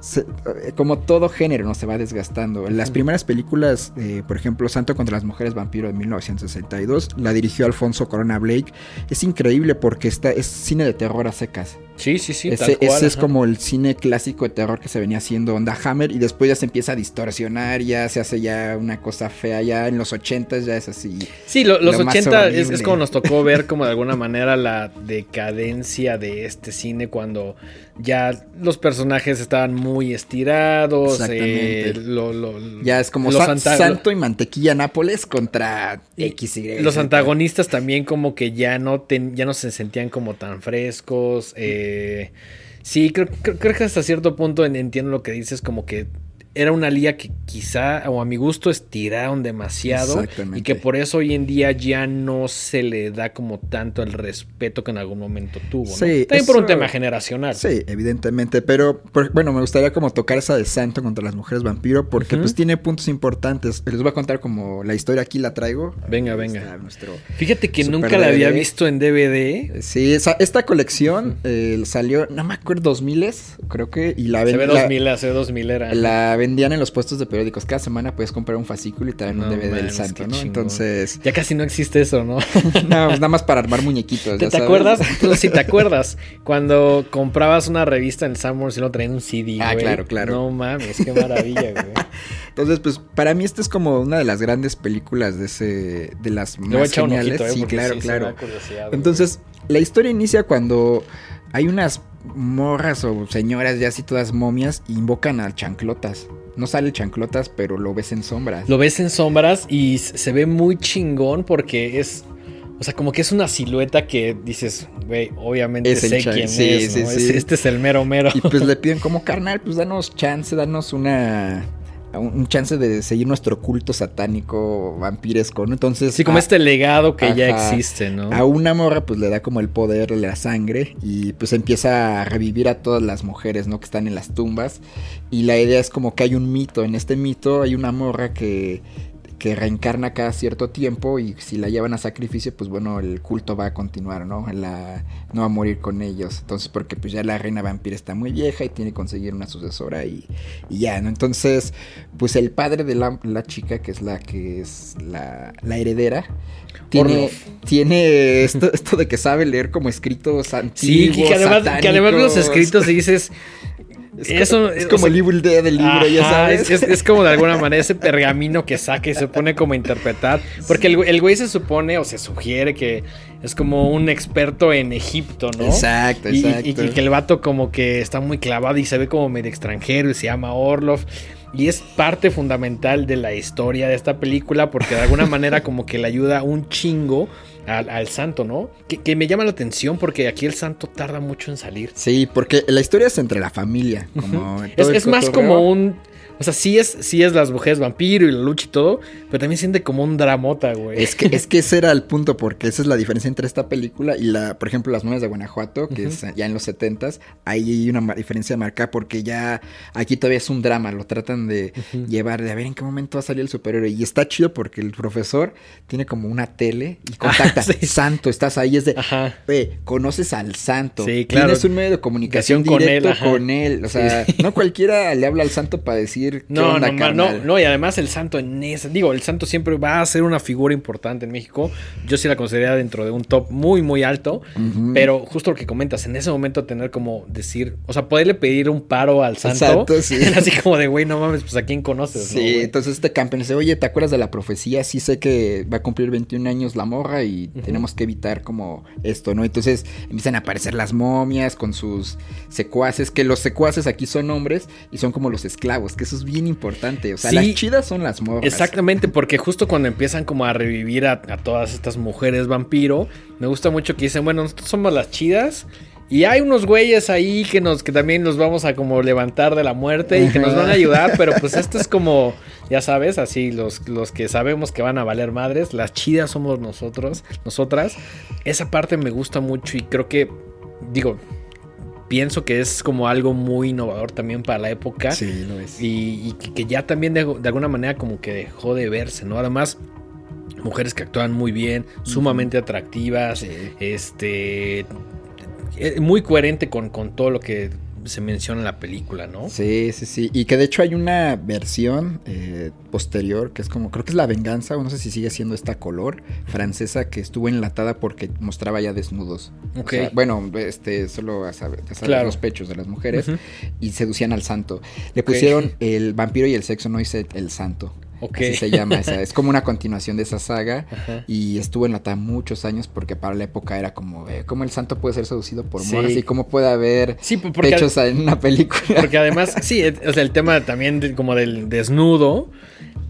se- eh, como todo género, ¿no? Se va desgastando. Las primeras películas, eh, por ejemplo, Santo contra las Mujeres Vampiro de 1962, la dirigió Alfonso Corona Blake. Es increíble porque está, es cine de terror a secas. Sí, sí, sí. ese tal cual, ese es como el cine clásico de terror que se venía haciendo onda Hammer y después ya se empieza a distorsionar, ya se hace ya una cosa fea, ya en los 80 ya es así. Sí, lo- los lo más 80 es, es como nos tocó ver como de alguna manera la decadencia de este cine cuando ya los personajes estaban muy estirados. Exactamente. eh, lo- lo- Ya es como los Santo y Mantequilla Nápoles contra Y XY. Los antagonistas también como que ya no, ten- ya no se sentían como tan frescos. eh, sí, creo, creo- creo que hasta cierto punto en- entiendo lo que dices, como que era una liga que quizá, o a mi gusto, estiraron demasiado. Exactamente. Y que por eso hoy en día ya no se le da como tanto el respeto que en algún momento tuvo. ¿no? Sí, También por un tema generacional. Sí, evidentemente, pero bueno, me gustaría como tocar esa de Santo contra las mujeres vampiro porque pues tiene puntos importantes. Les voy a contar como la historia aquí la traigo. Venga, Ahí venga. nuestro Fíjate que nunca la había visto en DVD. Sí, esa- esta colección eh, salió, no me acuerdo, 2000 creo que, y la, Se ve la- 2000, hace 2000 era. la vendían en los puestos de periódicos. Cada semana puedes comprar un fascículo y te dan un No DVD del santo, ¿no? Entonces, Ya casi no existe eso, ¿no? no, pues nada más para armar muñequitos. ¿Te, ya te sabes. acuerdas? Tú sí te acuerdas. Cuando comprabas una revista en Sanborns y lo traían un CD, Ah, güey. claro, claro. No mames, qué maravilla, güey. Entonces, pues para mí esta es como una de las grandes películas de ese, de las más geniales. ojito, eh, sí, claro, sí, claro. güey. Entonces, la historia inicia cuando hay unas morras o señoras ya así todas momias invocan al chanclotas. No sale el chanclotas, pero lo ves en sombras. Lo ves en sombras y se ve muy chingón porque es. O sea, como que es una silueta que dices, güey, obviamente Es sé quién sí, es, sí, ¿no? sí. Es- Este es el mero mero. Y pues le piden como carnal, pues danos chance, danos una un chance de seguir nuestro culto satánico vampiresco, ¿no? Entonces, Sí, como a- este legado que ya existe, ¿no? A una morra pues le da como el poder de la sangre y pues empieza a revivir a todas las mujeres, ¿no? Que están en las tumbas. Y la idea es como que hay un mito. En este mito hay una morra que, que reencarna cada cierto tiempo y si la llevan a sacrificio pues bueno, el culto va a continuar, ¿no? La, no va a morir con ellos. Entonces porque pues ya la reina vampira está muy vieja y tiene que conseguir una sucesora y, y ya, ¿no? Entonces pues el padre de la, la chica, que es la que es la, la heredera, tiene, tiene esto, esto de que sabe leer como escritos antiguos. Sí, que además, que además los escritos dices. Es, eso, es o como sea, el Evil Dead del libro, ya sabes. Es, es- como de alguna manera ese pergamino que saca y se pone como a interpretar. Porque el, güey- el güey se supone o se sugiere que es como un experto en Egipto, ¿no? Exacto, Y- y- exacto. Y, que el vato como que está muy clavado y se ve como medio extranjero y se llama Orlov. Y es parte fundamental de la historia de esta película porque de alguna manera como que le ayuda un chingo al, al santo, ¿no? Que, que me llama la atención porque aquí el santo tarda mucho en salir. Sí, porque la historia es entre la familia. Como Es, es más como un. O sea, sí es, sí es las mujeres vampiro y la lucha y todo, pero también siente como un dramota, güey. Es que, es que ese era el punto, porque esa es la diferencia entre esta película y la, por ejemplo, Las Nuevas de Guanajuato, que es ya en los setentas, ahí hay una diferencia marcada porque ya aquí todavía es un drama, lo tratan de llevar, de a ver en qué momento va a salir el superhéroe. Y está chido porque el profesor tiene como una tele y Ah, contacta, sí. santo, estás ahí, es de, Ajá. Ve, conoces al santo. Sí, claro. Tienes un medio de comunicación Con él, directo ajá. con él. O sea, no cualquiera le habla al santo para decir qué No, onda, no, no, no, y además el santo en esa, digo, el santo siempre va a ser una figura importante en México. Yo sí la consideraría dentro de un top muy, muy alto. Pero justo lo que comentas, en ese momento tener como decir, o sea, poderle pedir un paro al santo. sí. Así como de, güey, no mames, pues a quién conoces, ¿no, Sí, entonces este campeón dice, oye, ¿te acuerdas de la profecía? Sí sé que va a cumplir 21 años la morra y tenemos que evitar como esto, ¿no? Entonces empiezan a aparecer las momias con sus secuaces, que los secuaces aquí son hombres y son como los esclavos, que eso es bien importante. O sea, Sí. las chidas son las morras. Exactamente, porque justo cuando empiezan como a revivir a, a todas estas mujeres vampiro, me gusta mucho que dicen, bueno, nosotros somos las chidas. Y hay unos güeyes ahí que nos que también nos vamos a como levantar de la muerte y que nos van a ayudar, pero pues esto es como, ya sabes, así los, los que sabemos que van a valer madres, las chidas somos nosotros, nosotras. Esa parte me gusta mucho y creo que, digo, pienso que es como algo muy innovador también para la época. Sí, lo es. Y, y que, que ya también de, de alguna manera como que dejó de verse, ¿no? Además, mujeres que actúan muy bien, sumamente atractivas, Sí. este... eh, Muy coherente con, con todo lo que se menciona en la película, ¿no? Sí, sí, sí. Y que de hecho hay una versión eh, posterior que es como, creo que es La Venganza, o no sé si sigue siendo esta color francesa que estuvo enlatada porque mostraba ya desnudos. Ok. O sea, bueno, este, solo a saber, a saber Claro. los pechos de las mujeres y seducían al santo. Le pusieron el vampiro y el sexo, no dice el santo. Ok. Así se llama esa. Es como una continuación de esa saga. Ajá. Y estuvo enlatada muchos años porque para la época era como, eh, ¿cómo el santo puede ser seducido por Sí. morras? Y cómo puede haber Sí, pechos en una película. porque además, sí, o sea, el tema también de- como del desnudo,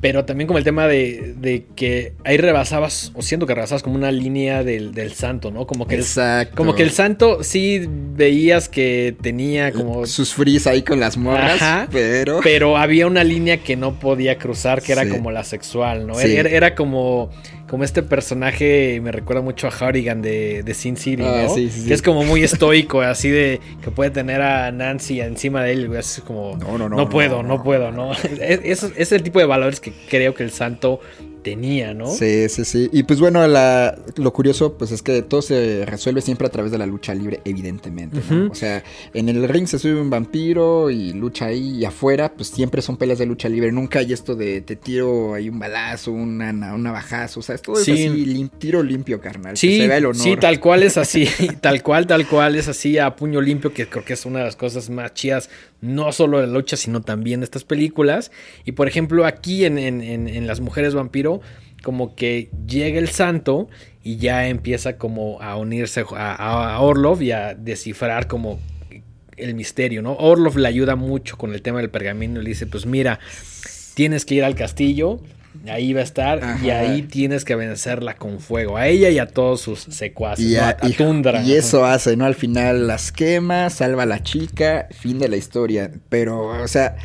pero también como el tema de, de que ahí rebasabas, o siento que rebasabas como una línea del, del santo, ¿no? Como que, el, Exacto. como que el santo sí veías que tenía como... Sus frizz ahí con las morras, Ajá. pero... Pero había una línea que no podía cruzar, que era Sí. como la sexual, ¿no? Sí. Era, era como, como este personaje, me recuerda mucho a Harrigan de, de Sin City, Ah, ¿no? sí, sí, sí. Que es como muy estoico, así de que puede tener a Nancy encima de él, güey, así como, No, no, no, no puedo, no, no, no. puedo, ¿no? Es, es- es el tipo de valores que creo que el santo tenía, ¿no? Sí, sí, sí. Y pues bueno, la, lo curioso pues es que todo se resuelve siempre a través de la lucha libre, evidentemente. O sea, en el ring se sube un vampiro y lucha ahí y afuera pues siempre son peleas de lucha libre. Nunca hay esto de te tiro ahí un balazo, una, un navajazo. O sea, es todo Sí. es así, lim- tiro limpio, carnal. que Sí, se vea el honor. sí, tal cual es así, tal cual, tal cual es así a puño limpio, que creo que es una de las cosas más chidas, no solo de la lucha, sino también de estas películas. Y por ejemplo, aquí en, en- en- Las Mujeres Vampiro, como que llega el santo y ya empieza como a unirse a Orlov y a descifrar como el misterio, ¿no? Orlov le ayuda mucho con el tema del pergamino y le dice, pues mira, tienes que ir al castillo, ahí va a estar y ahí tienes que vencerla con fuego, a ella y a todos sus secuaces, Y, a- a, Tundra. y eso hace, ¿no? Al final las quema, salva a la chica, fin de la historia. Pero, o sea,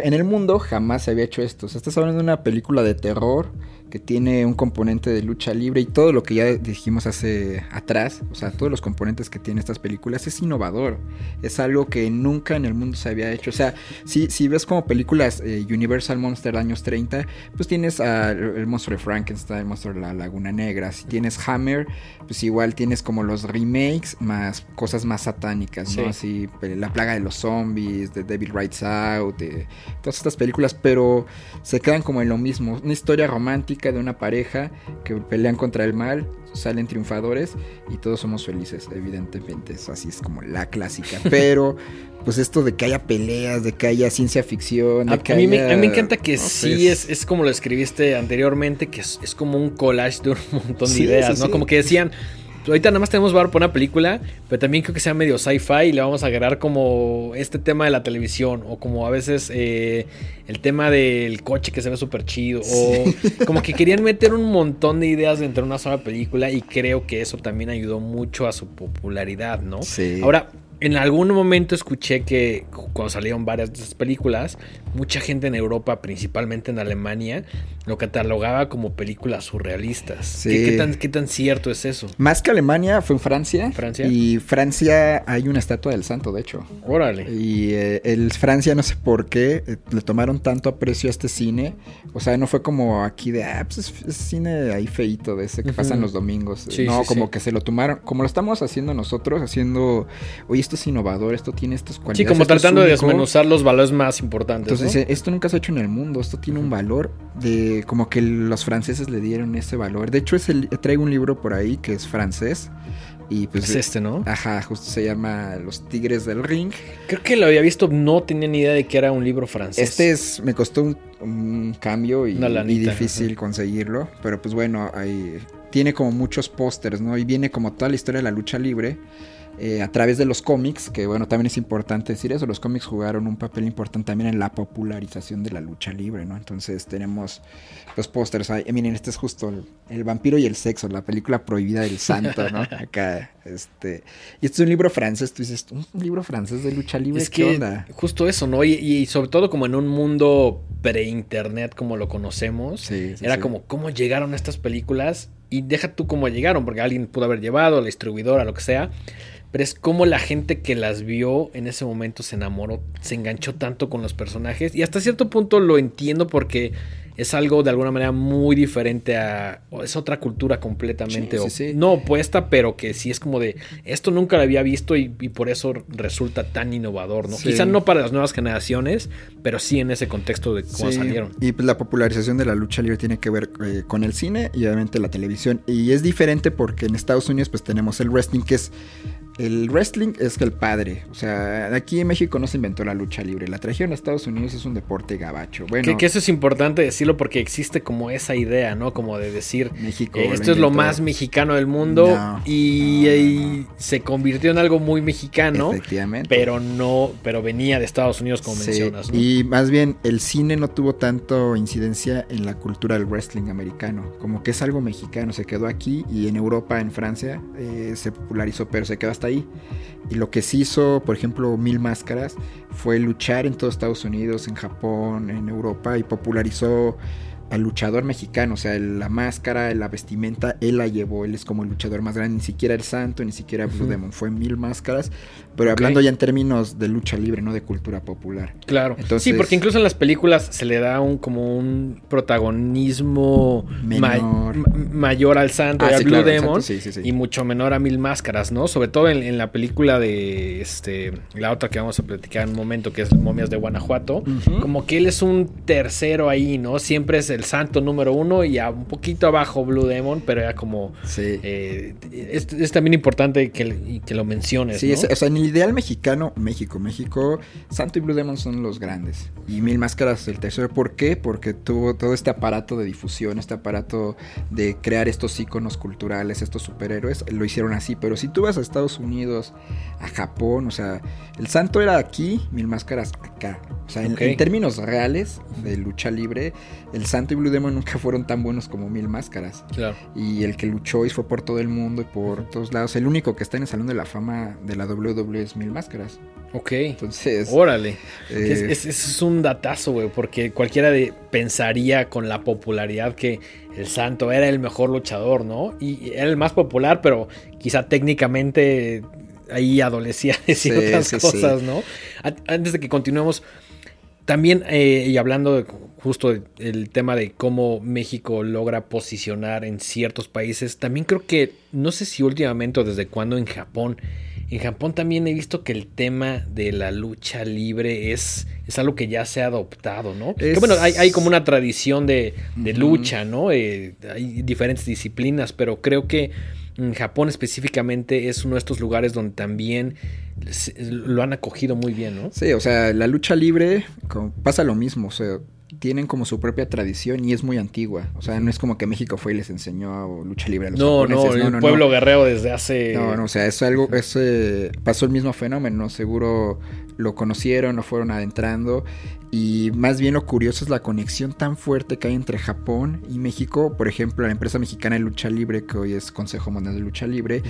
en el mundo jamás se había hecho esto. O sea, estás hablando de una película de terror que tiene un componente de lucha libre y todo lo que ya dijimos hace atrás, o sea, todos los componentes que tiene estas películas es innovador. Es algo que nunca en el mundo se había hecho. O sea, si, si ves como películas eh, Universal Monster de años 30, pues tienes el monstruo de Frankenstein, el monstruo de la Laguna Negra. Si tienes Hammer, pues igual tienes como los remakes más cosas más satánicas, ¿no? Sí. Así, La plaga de los zombies, de Devil Rides Out, de todas estas películas, pero se quedan como en lo mismo. Una historia romántica de una pareja que pelean contra el mal, salen triunfadores y todos somos felices, evidentemente. Eso así es como la clásica. Pero, pues esto de que haya peleas, de que haya ciencia ficción, de A, que a mí me, haya- a mí me encanta que no sí es, es como lo escribiste anteriormente, que es, es como un collage de un montón de Sí, ideas, sí, ¿no? sí. Como que decían, ahorita nada más tenemos bar para una película, pero también creo que sea medio sci-fi y le vamos a agregar como este tema de la televisión, o como a veces eh, el tema del coche que se ve súper chido, o como que querían meter un montón de ideas dentro de una sola película y creo que eso también ayudó mucho a su popularidad, ¿no? Sí. Ahora, en algún momento escuché que cuando salieron varias de esas películas, mucha gente en Europa, principalmente en Alemania, lo catalogaba como películas surrealistas. Sí. ¿Qué, qué tan, qué tan cierto es eso? Más que Alemania, fue en Francia. Francia. Y Francia hay una estatua del santo, de hecho. Órale. Y eh, el Francia, no sé por qué, eh, le tomaron tanto aprecio a este cine. O sea, no fue como aquí de, ah, pues es, es cine ahí feito de ese que pasan los domingos. Sí, no, sí, como que se lo tomaron, como lo estamos haciendo nosotros, haciendo, oye, esto es innovador, esto tiene estas cualidades. Sí, como tratando de único". desmenuzar los valores más importantes. Dice, esto nunca se ha hecho en el mundo, esto tiene un valor de como que los franceses le dieron ese valor. De hecho, es el, traigo un libro por ahí que es francés y pues es este, ¿no? ajá, justo se llama Los Tigres del Ring. Creo que lo había visto, no tenía ni idea de que era un libro francés. Este es me costó un, un cambio y, difícil conseguirlo, pero pues bueno, ahí tiene como muchos pósters, ¿no? Y viene como toda la historia de la lucha libre. Eh, a través de los cómics, que bueno, también es importante decir eso, los cómics jugaron un papel importante también en la popularización de la lucha libre, ¿no? Entonces tenemos los pósters, ahí, miren, este es justo el, el vampiro y el sexo, la película prohibida del santo, ¿no? Acá, este, y este es un libro francés, tú dices, un libro francés de lucha libre, Es ¿qué que onda? justo eso, ¿no? Y, y sobre todo como en un mundo pre-internet como lo conocemos, Sí, sí, era sí. como cómo llegaron estas películas y deja tú cómo llegaron, porque alguien pudo haber llevado, la distribuidora, lo que sea, pero es como la gente que las vio en ese momento se enamoró, se enganchó tanto con los personajes y hasta cierto punto lo entiendo porque es algo de alguna manera muy diferente a... Es otra cultura completamente no opuesta, pero que sí es como de... Esto nunca lo había visto y, por eso resulta tan innovador, ¿no? Quizá no para las nuevas generaciones, pero sí en ese contexto de cómo salieron. Y pues la popularización de la lucha libre tiene que ver eh, con el cine y obviamente la televisión. Y es diferente porque en Estados Unidos pues tenemos el wrestling que es el wrestling es el padre. O sea, aquí en México no se inventó la lucha libre. La trajeron a Estados Unidos es un deporte gabacho. Bueno, que, eso es importante decirlo porque existe como esa idea, ¿no? Como de decir, México eh, esto es lo más mexicano del mundo y, se convirtió en algo muy mexicano. Efectivamente. Pero no, pero venía de Estados Unidos, como mencionas. Y más bien, el cine no tuvo tanto incidencia en la cultura del wrestling americano. Como que es algo mexicano. Se quedó aquí y en Europa, en Francia, eh, se popularizó, pero se quedó hasta ahí. Y lo que se hizo, por ejemplo, Mil Máscaras, fue luchar en todos Estados Unidos, en Japón, en Europa, y popularizó al luchador mexicano, o sea, la máscara, la vestimenta, él la llevó, él es como el luchador más grande, ni siquiera el santo, ni siquiera Blue Demon, fue mil máscaras, pero hablando ya en términos de lucha libre, no de cultura popular. Claro. Entonces, sí, porque incluso en las películas se le da un como un protagonismo mayor al santo y ah, al Blue Demon y mucho menor a mil máscaras, ¿no? Sobre todo en, la película de este la otra que vamos a platicar en un momento que es Momias de Guanajuato, como que él es un tercero ahí, ¿no? Siempre es el santo número uno y a un poquito abajo Blue Demon, pero era como... Sí. Eh, es, también importante que, que lo menciones. Sí, o sea, en ideal mexicano, México, México, Santo y Blue Demon son los grandes. Y Mil Máscaras el tercero. ¿Por qué? Porque tuvo todo este aparato de difusión, este aparato de crear estos iconos culturales, estos superhéroes, lo hicieron así. Pero si tú vas a Estados Unidos, a Japón, o sea, el Santo era aquí, Mil Máscaras acá. O sea, en, en términos reales de lucha libre, el Santo y Blue Demon nunca fueron tan buenos como Mil Máscaras. Claro. Y el que luchó y fue por todo el mundo y por todos lados. El único que está en el Salón de la Fama de la WWE es Mil Máscaras. Ok. Entonces. Órale. Eh, es, es, un datazo, güey. Porque cualquiera de, pensaría con la popularidad que el Santo era el mejor luchador, ¿no? Y era el más popular, pero quizá técnicamente ahí adolecía de ciertas cosas, ¿no? Antes de que continuemos, también, eh, y hablando de, justo del tema de cómo México logra posicionar en ciertos países, también creo que, no sé si últimamente o desde cuándo en Japón, en Japón también he visto que el tema de la lucha libre es, es algo que ya se ha adoptado, ¿no? bueno, hay, como una tradición de, lucha, ¿no? Eh, hay diferentes disciplinas, pero creo que en Japón específicamente es uno de estos lugares donde también lo han acogido muy bien, ¿no? Sí, o sea, la lucha libre pasa lo mismo, o sea, tienen como su propia tradición y es muy antigua. O sea, no es como que México fue y les enseñó lucha libre a los no, japoneses. No, no, el pueblo guerrero desde hace... No, no, o sea, es algo, es, pasó el mismo fenómeno, seguro lo conocieron, lo fueron adentrando y más bien lo curioso es la conexión tan fuerte que hay entre Japón y México. Por ejemplo, la empresa mexicana de lucha libre, que hoy es Consejo Mundial de Lucha Libre,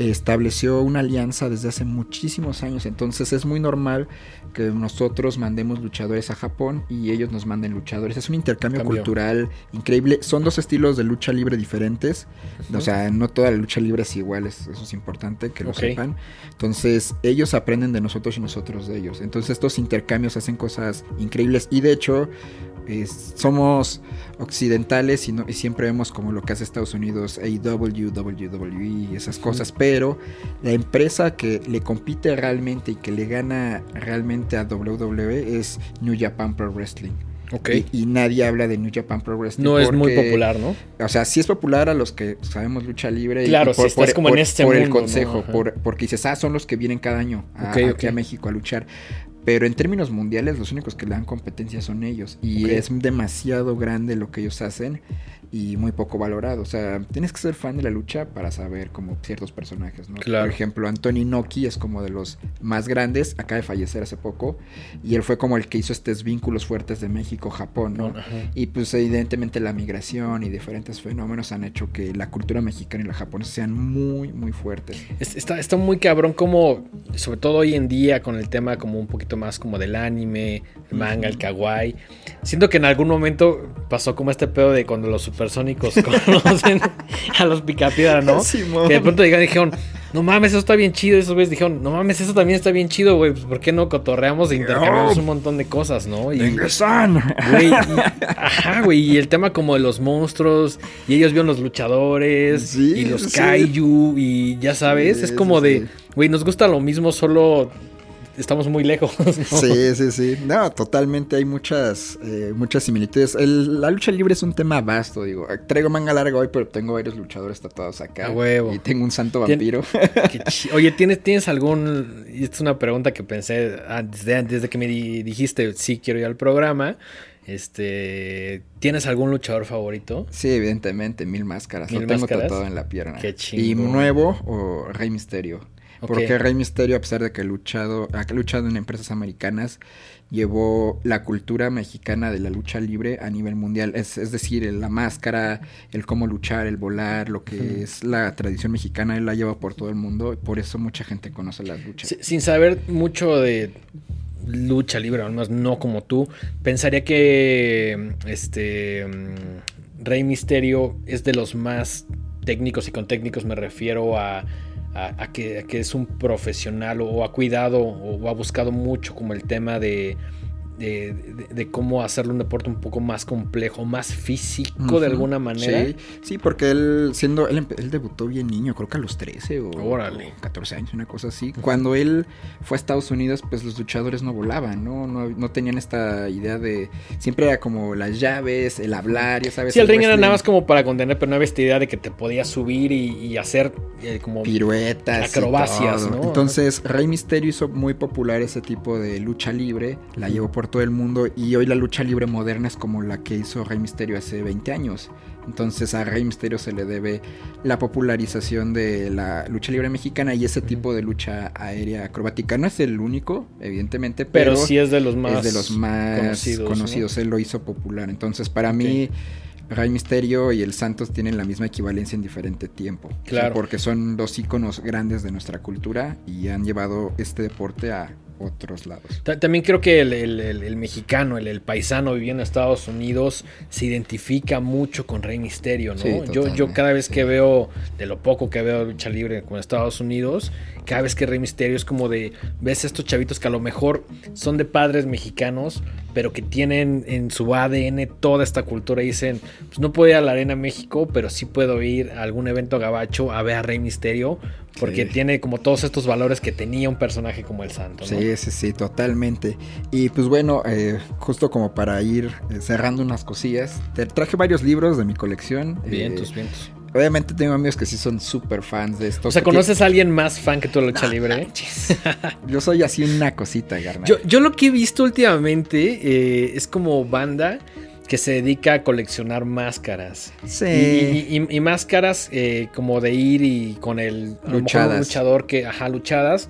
estableció una alianza desde hace muchísimos años. Entonces es muy normal que nosotros mandemos luchadores a Japón y ellos nos manden luchadores. Es un intercambio cultural increíble. Son dos estilos de lucha libre diferentes. O sea, no toda la lucha libre es igual. eso es importante que lo sepan. Entonces ellos aprenden de nosotros y nosotros de ellos. Entonces estos intercambios hacen cosas increíbles. Y de hecho, somos occidentales y, no, y, siempre vemos como lo que hace Estados Unidos, AEW, WWE, esas cosas. Pero la empresa que le compite realmente y que le gana realmente a WWE es New Japan Pro Wrestling. Okay. Y, nadie habla de New Japan Pro Wrestling. No es muy popular, ¿no? O sea, sí es popular a los que sabemos lucha libre. Claro, por, si como en este por el consejo, porque dices, ah, son los que vienen cada año aquí a México a luchar. Pero en términos mundiales, los únicos que le dan competencia son ellos. Y es demasiado grande lo que ellos hacen y muy poco valorado. O sea, tienes que ser fan de la lucha para saber como ciertos personajes, ¿no? Por ejemplo, Anthony Noki es como de los más grandes, acaba de fallecer hace poco, y él fue como el que hizo estos vínculos fuertes de México-Japón, ¿no? Y pues evidentemente la migración y diferentes fenómenos han hecho que la cultura mexicana y la japonesa sean muy, muy fuertes. Está, está muy cabrón como, sobre todo hoy en día, con el tema como un poquito más como del anime, el manga, el kawaii. Siento que en algún momento pasó como este pedo de cuando los supersónicos conocen a los picapiedra, ¿no? que de pronto dijeron, no mames, eso está bien chido. Esos güeyes dijeron, no mames, eso también está bien chido, güey. Pues, ¿Por qué no cotorreamos e intercambiamos un montón de cosas, no? Y, güey, y- ajá, güey. Y el tema como de los monstruos. Y ellos vieron los luchadores. Sí, y los sí. kaiju. Y ya sabes, Sí, es como sí, de, sí. güey, nos gusta lo mismo, solo estamos muy lejos. ¿no? Sí, sí, sí. No, totalmente hay muchas, eh, muchas similitudes. El- la lucha libre es un tema vasto, digo. Traigo manga larga hoy, pero tengo varios luchadores tatuados acá. A huevo. Y tengo un santo vampiro. Qué chi- Oye, ¿tienes, ¿tienes algún.? Y esta es una pregunta que pensé antes de, desde que me di- dijiste sí quiero ir al programa. Este. ¿Tienes algún luchador favorito? sí, evidentemente, mil máscaras. ¿Mil Lo tengo máscaras? tatuado en la pierna. Qué Y chingón. nuevo o Rey Misterio. Porque Rey Misterio, a pesar de que ha luchado, ha luchado en empresas americanas, llevó la cultura mexicana de la lucha libre a nivel mundial. Es, es decir, el- la máscara, el cómo luchar, el volar, lo que es la tradición mexicana, él la lleva por todo el mundo. Y por eso mucha gente conoce las luchas. Si- sin saber mucho de lucha libre, al menos no como tú, pensaría que. Este. mm, Rey Misterio es de los más técnicos y con técnicos me refiero a. a- que, que es un profesional o ha cuidado o ha buscado mucho como el tema de, de, de- de cómo hacerle un deporte un poco más complejo, más físico de alguna manera. Sí, sí, porque él siendo él, él debutó bien niño, creo que a los 13 o, Órale. o 14 años, una cosa así. Cuando él fue a Estados Unidos, pues los luchadores no volaban, ¿no? No, no tenían esta idea de siempre era como las llaves, el hablar, ya sabes. Sí, el ring era nada más como para contener, pero no había esta idea de que te podías subir y, y hacer eh, como piruetas, acrobacias. ¿no? Entonces, Rey Misterio hizo muy popular ese tipo de lucha libre, la llevó por todo el mundo y hoy la lucha libre moderna es como la que hizo Rey Misterio hace 20 años. Entonces, a Rey Misterio se le debe la popularización de la lucha libre mexicana y ese tipo de lucha aérea acrobática. No es el único, evidentemente, pero, pero, sí es de los más, es de los más conocidos. conocidos. ¿no? Él lo hizo popular. Entonces, para mí, Rey Misterio y el Santos tienen la misma equivalencia en diferente tiempo. O sea, Claro. porque son dos íconos grandes de nuestra cultura y han llevado este deporte a otros lados. Ta- También creo que el, el- el- el mexicano, el, paisano viviendo en Estados Unidos, se identifica mucho con Rey Misterio, ¿no? Sí, yo, yo cada vez sí. que veo, de lo poco que veo de lucha libre con Estados Unidos, cada vez que Rey Misterio es como de, ves a estos chavitos que a lo mejor son de padres mexicanos, pero que tienen en su ADN toda esta cultura y dicen, pues no puedo ir a la Arena México, pero sí puedo ir a algún evento gabacho a ver a Rey Misterio, porque tiene como todos estos valores que tenía un personaje como el Santo, ¿no? Sí, sí, sí, totalmente. Y pues bueno, eh, justo como para ir eh, cerrando unas cosillas, te traje varios libros de mi colección. eh, Vientos, vientos. obviamente tengo amigos que sí son súper fans de esto. O sea, ¿conoces a alguien más fan que tú de lucha libre? Yo soy así una cosita, carnal. Yo, yo lo que he visto últimamente eh, es como banda que se dedica a coleccionar máscaras. sí. Y, y- y- y máscaras eh, como de ir y con el Luchadas. luchador que, ajá, luchadas.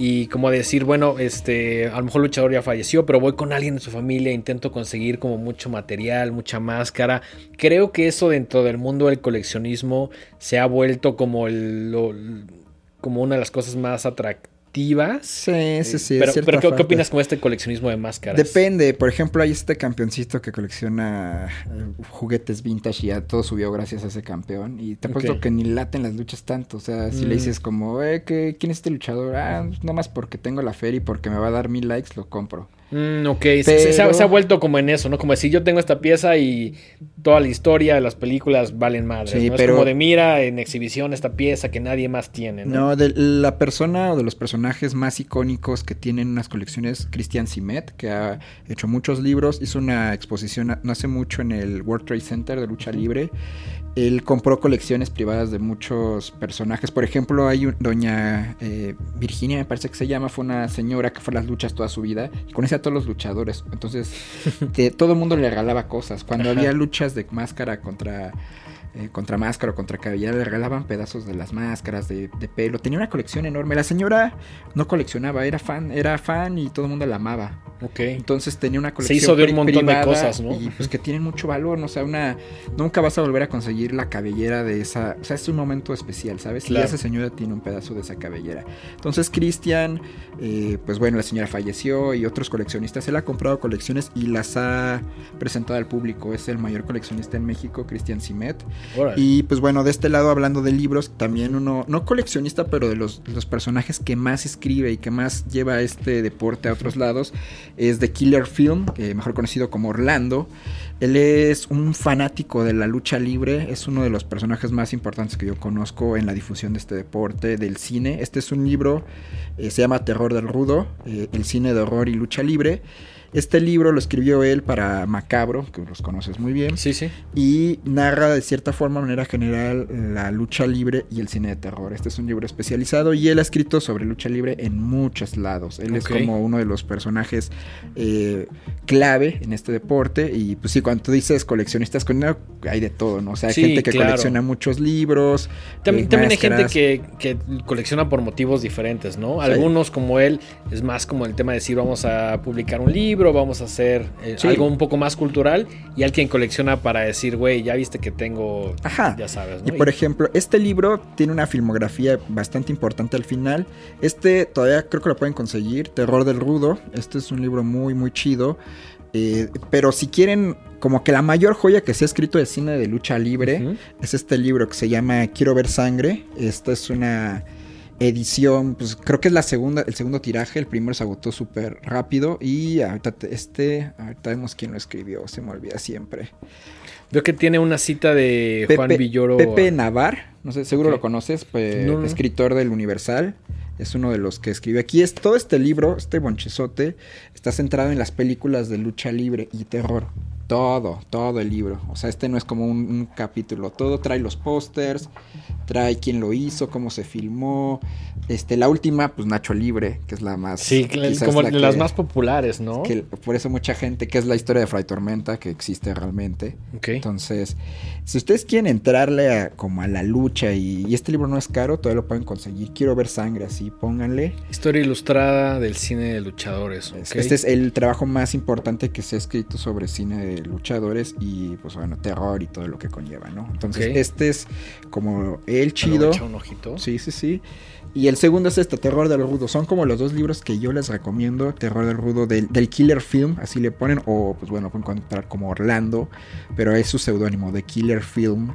Y como decir, bueno, este, a lo mejor el luchador ya falleció, pero voy con alguien de su familia, intento conseguir como mucho material, mucha máscara. Creo que eso dentro del mundo del coleccionismo se ha vuelto como el, lo- como una de las cosas más atractivas. Sí, sí, sí. Eh, pero, pero ¿qué, opinas con este coleccionismo de máscaras? Depende, por ejemplo, hay este campeoncito que colecciona eh, juguetes vintage y ya todo subió gracias a ese campeón. Y te apuesto Ok. que ni laten las luchas tanto. O sea, si Mm. le dices como, eh, ¿qué- ¿quién es este luchador? Ah, nada más porque tengo la feria y porque me va a dar mil likes, lo compro. Mm, ok, se- se, se ha, se ha vuelto como en eso, ¿no? Como decir, yo tengo esta pieza y toda la historia de las películas valen madre. Sí, ¿no? pero- Es como de mira en exhibición esta pieza que nadie más tiene, ¿no? No, de la persona o de los personajes más icónicos que tienen unas colecciones, Christian Simet, que ha hecho muchos libros, hizo una exposición no hace mucho en el World Trade Center de lucha libre. Él compró colecciones privadas de muchos personajes. Por ejemplo, hay un- doña eh, Virginia, me parece que se llama, fue una señora que fue a las luchas toda su vida y conoce a todos los luchadores. Entonces, te- todo el mundo le regalaba cosas. Cuando Ajá. había luchas de máscara contra eh, contra máscara o contra cabellera, le regalaban pedazos de las máscaras, de, de pelo. Tenía una colección enorme. La señora no coleccionaba, era fan, era fan y todo el mundo la amaba. Ok. Entonces tenía una Se colección hizo de un montón de cosas, ¿no? Y pues que tienen mucho valor, ¿no? o sea, una nunca vas a volver a conseguir la cabellera de esa, o sea, es un momento especial, ¿sabes? Claro. Y esa señora tiene un pedazo de esa cabellera. Entonces Cristian, eh, pues bueno, la señora falleció y otros coleccionistas, él ha comprado colecciones y las ha presentado al público, es el mayor coleccionista en México, Cristian Simet. Y pues bueno, de este lado hablando de libros, también uno, no coleccionista, pero de los, los personajes que más escribe y que más lleva este deporte a otros lados, es de Killer Film, mejor conocido como Orlando. Él es un fanático de la lucha libre, es uno de los personajes más importantes que yo conozco en la difusión de este deporte, del cine. Este es un libro, eh, se llama Terror del Rudo, eh, el cine de horror y lucha libre. Este libro lo escribió él para Macabro, que los conoces muy bien Sí, sí. y narra de cierta forma, de manera general, la lucha libre y el cine de terror. Este es un libro especializado y él ha escrito sobre lucha libre en muchos lados. Él es como uno de los personajes eh, clave en este deporte y pues sí, cuando tú dices coleccionistas hay de todo, ¿no? O sea, hay Sí, gente que claro. colecciona muchos libros. También, eh, también hay gente que, que colecciona por motivos diferentes, ¿no? Sí. Algunos como él es más como el tema de decir vamos a publicar un libro, vamos a hacer eh, Sí. algo un poco más cultural y alguien colecciona para decir, güey, ya viste que tengo, Ajá. ya sabes, Y ¿no? por ejemplo, este libro tiene una filmografía bastante importante al final. Este todavía creo que lo pueden conseguir, Terror del Rudo. Este es un libro muy, muy chido. Eh, pero si quieren, como que la mayor joya que se ha escrito de cine de lucha libre es este libro que se llama Quiero ver sangre. Esta es una edición, pues creo que es la segunda, el segundo tiraje. El primero se agotó súper rápido. Y ahorita te- este, ahorita vemos quién lo escribió, se me olvida siempre. Veo que tiene una cita de Juan Villoro. Pepe Navar, no sé, seguro lo conoces, pues, No, no. escritor del Universal. Es uno de los que escribe aquí. Es todo este libro, este bonchezote, está centrado en las películas de lucha libre y terror. Todo, todo el libro. O sea, este no es como un, un capítulo. Todo trae los pósters, trae quién lo hizo, cómo se filmó. Este, la última, pues Nacho Libre, que es la más. Sí, como la las que- más populares, ¿no? que por eso mucha gente, que es la historia de Fray Tormenta, que existe realmente. Entonces, si ustedes quieren entrarle a, como a la lucha y, y este libro no es caro, todavía lo pueden conseguir. Quiero ver sangre, así, pónganle. Historia ilustrada del cine de luchadores. ok. Este es el trabajo más importante que se ha escrito sobre cine de luchadores y, pues bueno, terror y todo lo que conlleva, ¿no? Entonces, este es como el chido. echa un ojito. Sí, sí, sí. Y el segundo es este, Terror del Rudo. Son como los dos libros que yo les recomiendo. Terror del Rudo del, del Killer Film, así le ponen. O pues bueno, pueden encontrar como Orlando. Pero es su seudónimo, de Killer Film.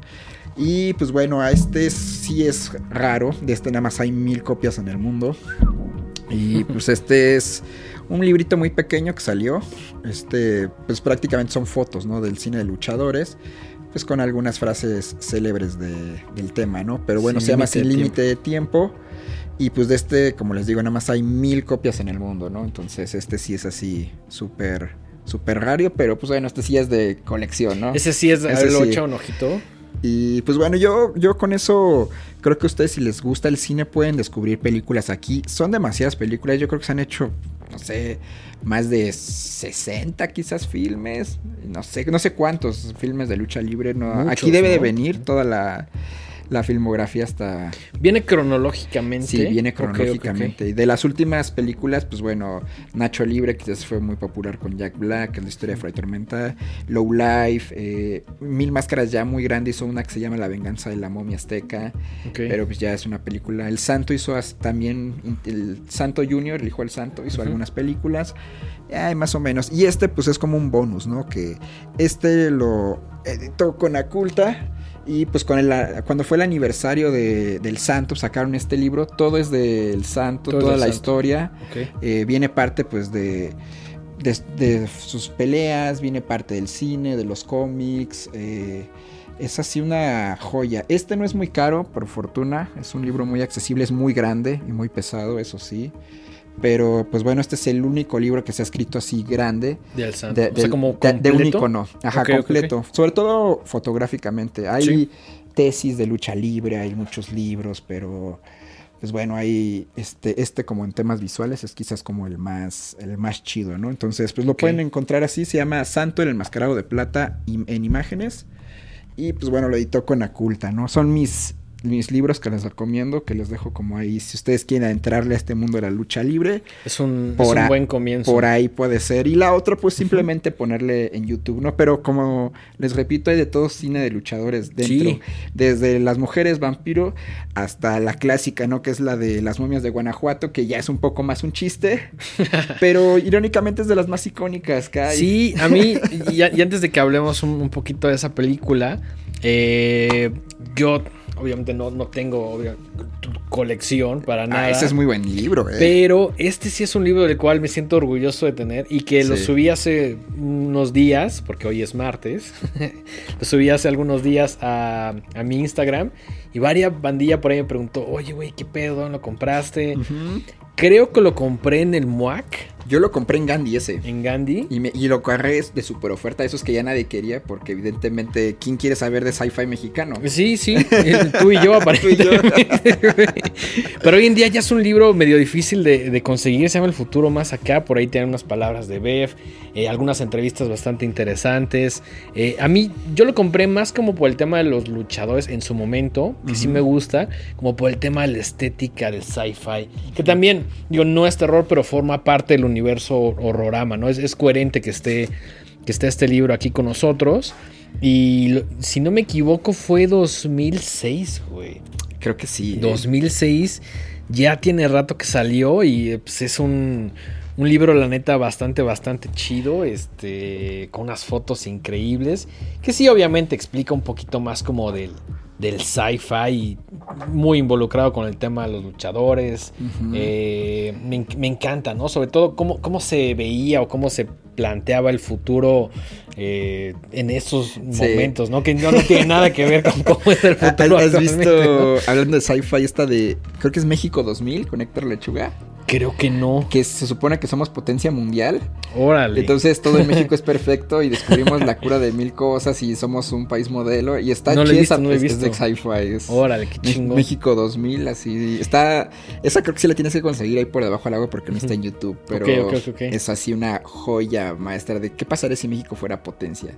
Y pues bueno, a este sí es raro. De este nada más hay mil copias en el mundo. Y pues este es un librito muy pequeño que salió. Este, pues prácticamente son fotos, ¿no? Del cine de luchadores. Pues con algunas frases célebres de- del tema, ¿no? Pero bueno, Sin se llama Sin Límite de Tiempo. Y pues de este, como les digo, nada más hay mil copias en el mundo, ¿no? Entonces este sí es así súper, súper raro. Pero pues bueno, este sí es de colección, ¿no? Ese sí es, a Ese ver, lo sí. echa un ojito. Y pues bueno, yo, yo con eso creo que ustedes si les gusta el cine pueden descubrir películas aquí. Son demasiadas películas, yo creo que se han hecho, no sé, más de 60 quizás filmes. No sé, no sé cuántos filmes de lucha libre. No, Muchos, aquí debe de venir toda la, la filmografía hasta... Viene cronológicamente. Sí, viene cronológicamente. Y de las últimas películas, pues bueno, Nacho Libre, que ya fue muy popular con Jack Black, en la historia de Fray Tormenta, Low Life, eh, Mil Máscaras ya muy grande, hizo una que se llama La Venganza de la Momia Azteca, pero pues ya es una película. El Santo hizo también, el Santo Junior, el hijo del Santo, hizo algunas películas, ay, más o menos. Y este pues es como un bonus, ¿no? Que este lo editó con Aculta. Y pues con el, cuando fue el aniversario de- del santo, sacaron este libro. Todo es del santo, Todo toda la santo. historia. Eh, viene parte pues de, de, de sus peleas, viene parte del cine, de los cómics. eh, es así una joya. Este no es muy caro, por fortuna. Es un libro muy accesible, es muy grande y muy pesado, eso sí. Pero pues bueno, este es el único libro que se ha escrito así grande. De al santo. De, o sea, como de- de un icono. Ajá, completo. Sobre todo fotográficamente. Hay Sí. tesis de lucha libre, hay muchos libros, pero pues bueno, hay este, este como en temas visuales es quizás como el más, el más chido, ¿no? Entonces, pues lo pueden encontrar así, se llama Santo el enmascarado de plata en imágenes. Y pues bueno, lo editó con Aculta, ¿no? Son mis mis libros que les recomiendo, que les dejo como ahí, si ustedes quieren entrarle a este mundo de la lucha libre. Es un, es un buen comienzo. Por ahí puede ser. Y la otra, pues simplemente ponerle en YouTube, ¿no? Pero como les repito, hay de todo cine de luchadores dentro. Desde las mujeres vampiro hasta la clásica, ¿no? Que es la de las momias de Guanajuato, que ya es un poco más un chiste. pero irónicamente es de las más icónicas que hay. Sí, a mí, y, antes de que hablemos un, poquito de esa película, eh, yo obviamente no, no tengo colección para ah, nada. ese es muy buen libro, eh. Pero este sí es un libro del cual me siento orgulloso de tener y que lo subí hace unos días, porque hoy es martes. lo subí hace algunos días a, mi Instagram y varias bandilla por ahí me preguntó, oye, güey, ¿qué pedo? ¿Dónde lo compraste? Creo que lo compré en el MUAC. Yo lo compré en Gandhi ese. ¿En Gandhi? Y, me, y lo carré de super oferta, esos que ya nadie quería, porque evidentemente, ¿quién quiere saber de sci-fi mexicano? Sí, sí, tú y yo aparentemente. Pero hoy en día ya es un libro medio difícil de, conseguir, se llama El futuro más acá, por ahí tienen unas palabras de Bev, eh, algunas entrevistas bastante interesantes. Eh, a mí, yo lo compré más como por el tema de los luchadores en su momento, que sí me gusta, como por el tema de la estética del sci-fi, que también, digo, no es terror, pero forma parte del universo horrorama, ¿no? Es, es coherente que esté, que esté este libro aquí con nosotros. Y si no me equivoco, fue 2006, güey. Creo que sí. 2006. ¿eh? Ya tiene rato que salió y pues, es un, un, libro, la neta, bastante, bastante chido. Este, con unas fotos increíbles. Que sí, obviamente explica un poquito más como del, del sci-fi, muy involucrado con el tema de los luchadores. Eh, me, encanta, ¿no? Sobre todo cómo, cómo se veía o cómo se planteaba el futuro eh, en esos momentos, ¿no? Que no, tiene nada que ver con cómo es el futuro. ¿Has visto, hablando de sci-fi, esta de, creo que es México 2000 con Héctor Lechuga? Creo que no. Que se supone que somos potencia mundial. Órale. Entonces todo en México es perfecto y descubrimos la cura de mil cosas y somos un país modelo. Y está no chida, no es, de sci-fi. Órale, qué chingón. México 2000, así. Está. Esa creo que sí la tienes que conseguir ahí por debajo del agua porque no está en YouTube. Pero es así una joya maestra de qué pasaría si México fuera potencia.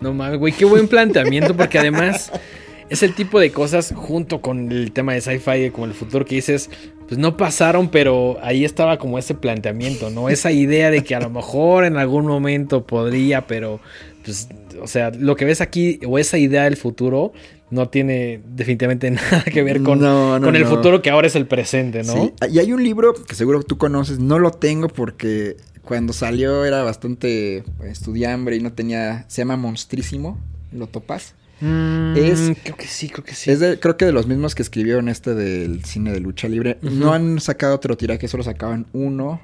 No mames, güey, qué buen planteamiento porque además es el tipo de cosas junto con el tema de sci-fi, como el futuro que dices, pues no pasaron, pero ahí estaba como ese planteamiento, ¿no? Esa idea de que a lo mejor en algún momento podría, pero pues, o sea, lo que ves aquí o esa idea del futuro no tiene definitivamente nada que ver con, con el futuro que ahora es el presente, ¿no? Sí. Y hay un libro que seguro tú conoces, no lo tengo porque cuando salió era bastante estudiambre y no tenía, se llama Monstrísimo, ¿lo topas? Mm, es, creo que sí, creo que sí. Es creo que de los mismos que escribieron este del cine de lucha libre. No han sacado otro tiraje, solo sacaban uno.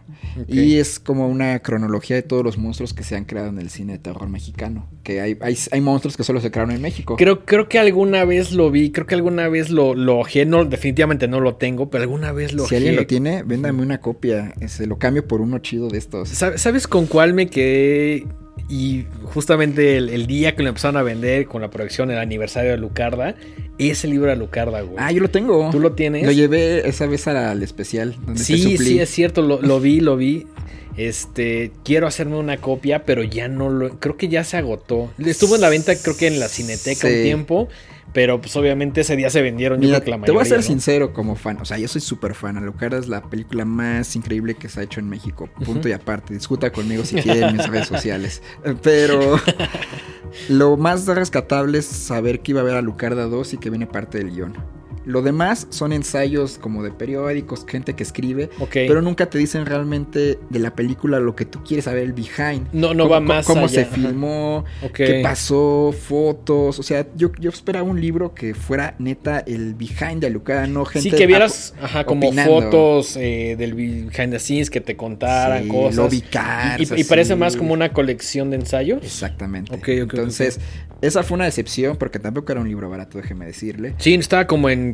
Y es como una cronología de todos los monstruos que se han creado en el cine de terror mexicano. Que hay, hay, monstruos que solo se crearon en México. Creo, creo que alguna vez lo vi, creo que alguna vez lo, lo No, definitivamente no lo tengo, pero alguna vez lo Si alguien lo tiene, véndame una copia. Se lo cambio por uno chido de estos. ¿Sabes con cuál me quedé y justamente el, día que lo empezaron a vender con la proyección, el aniversario de Lucarda, ese libro de Lucarda, güey. Ah, yo lo tengo. ¿Tú lo tienes? Lo llevé esa vez al especial. sí, sí, es cierto, lo, lo, vi, lo vi. Este, quiero hacerme una copia, pero ya no lo. Creo que ya se agotó. Estuvo en la venta, creo que en la Cineteca un tiempo. Pero pues obviamente ese día se vendieron, yo creo que la mayoría, Te voy a ser sincero como fan, o sea, yo soy súper fan. Alucarda es la película más increíble que se ha hecho en México. Punto y aparte. Discuta conmigo si quieren en mis redes sociales. Pero lo más rescatable es saber que iba a haber a Lucarda 2 y que viene parte del guion. Lo demás son ensayos como de periódicos, gente que escribe, pero nunca te dicen realmente de la película lo que tú quieres saber, el behind. No, no va más Cómo se filmó, qué pasó, fotos. O sea, yo, yo esperaba un libro que fuera neta el behind de Lucara, no gente. Sí, que vieras como fotos eh, del behind the scenes, que te contaran cosas. y, y, parece más como una colección de ensayos. Exactamente. Entonces, esa fue una decepción porque tampoco era un libro barato, déjeme decirle. Sí, estaba como en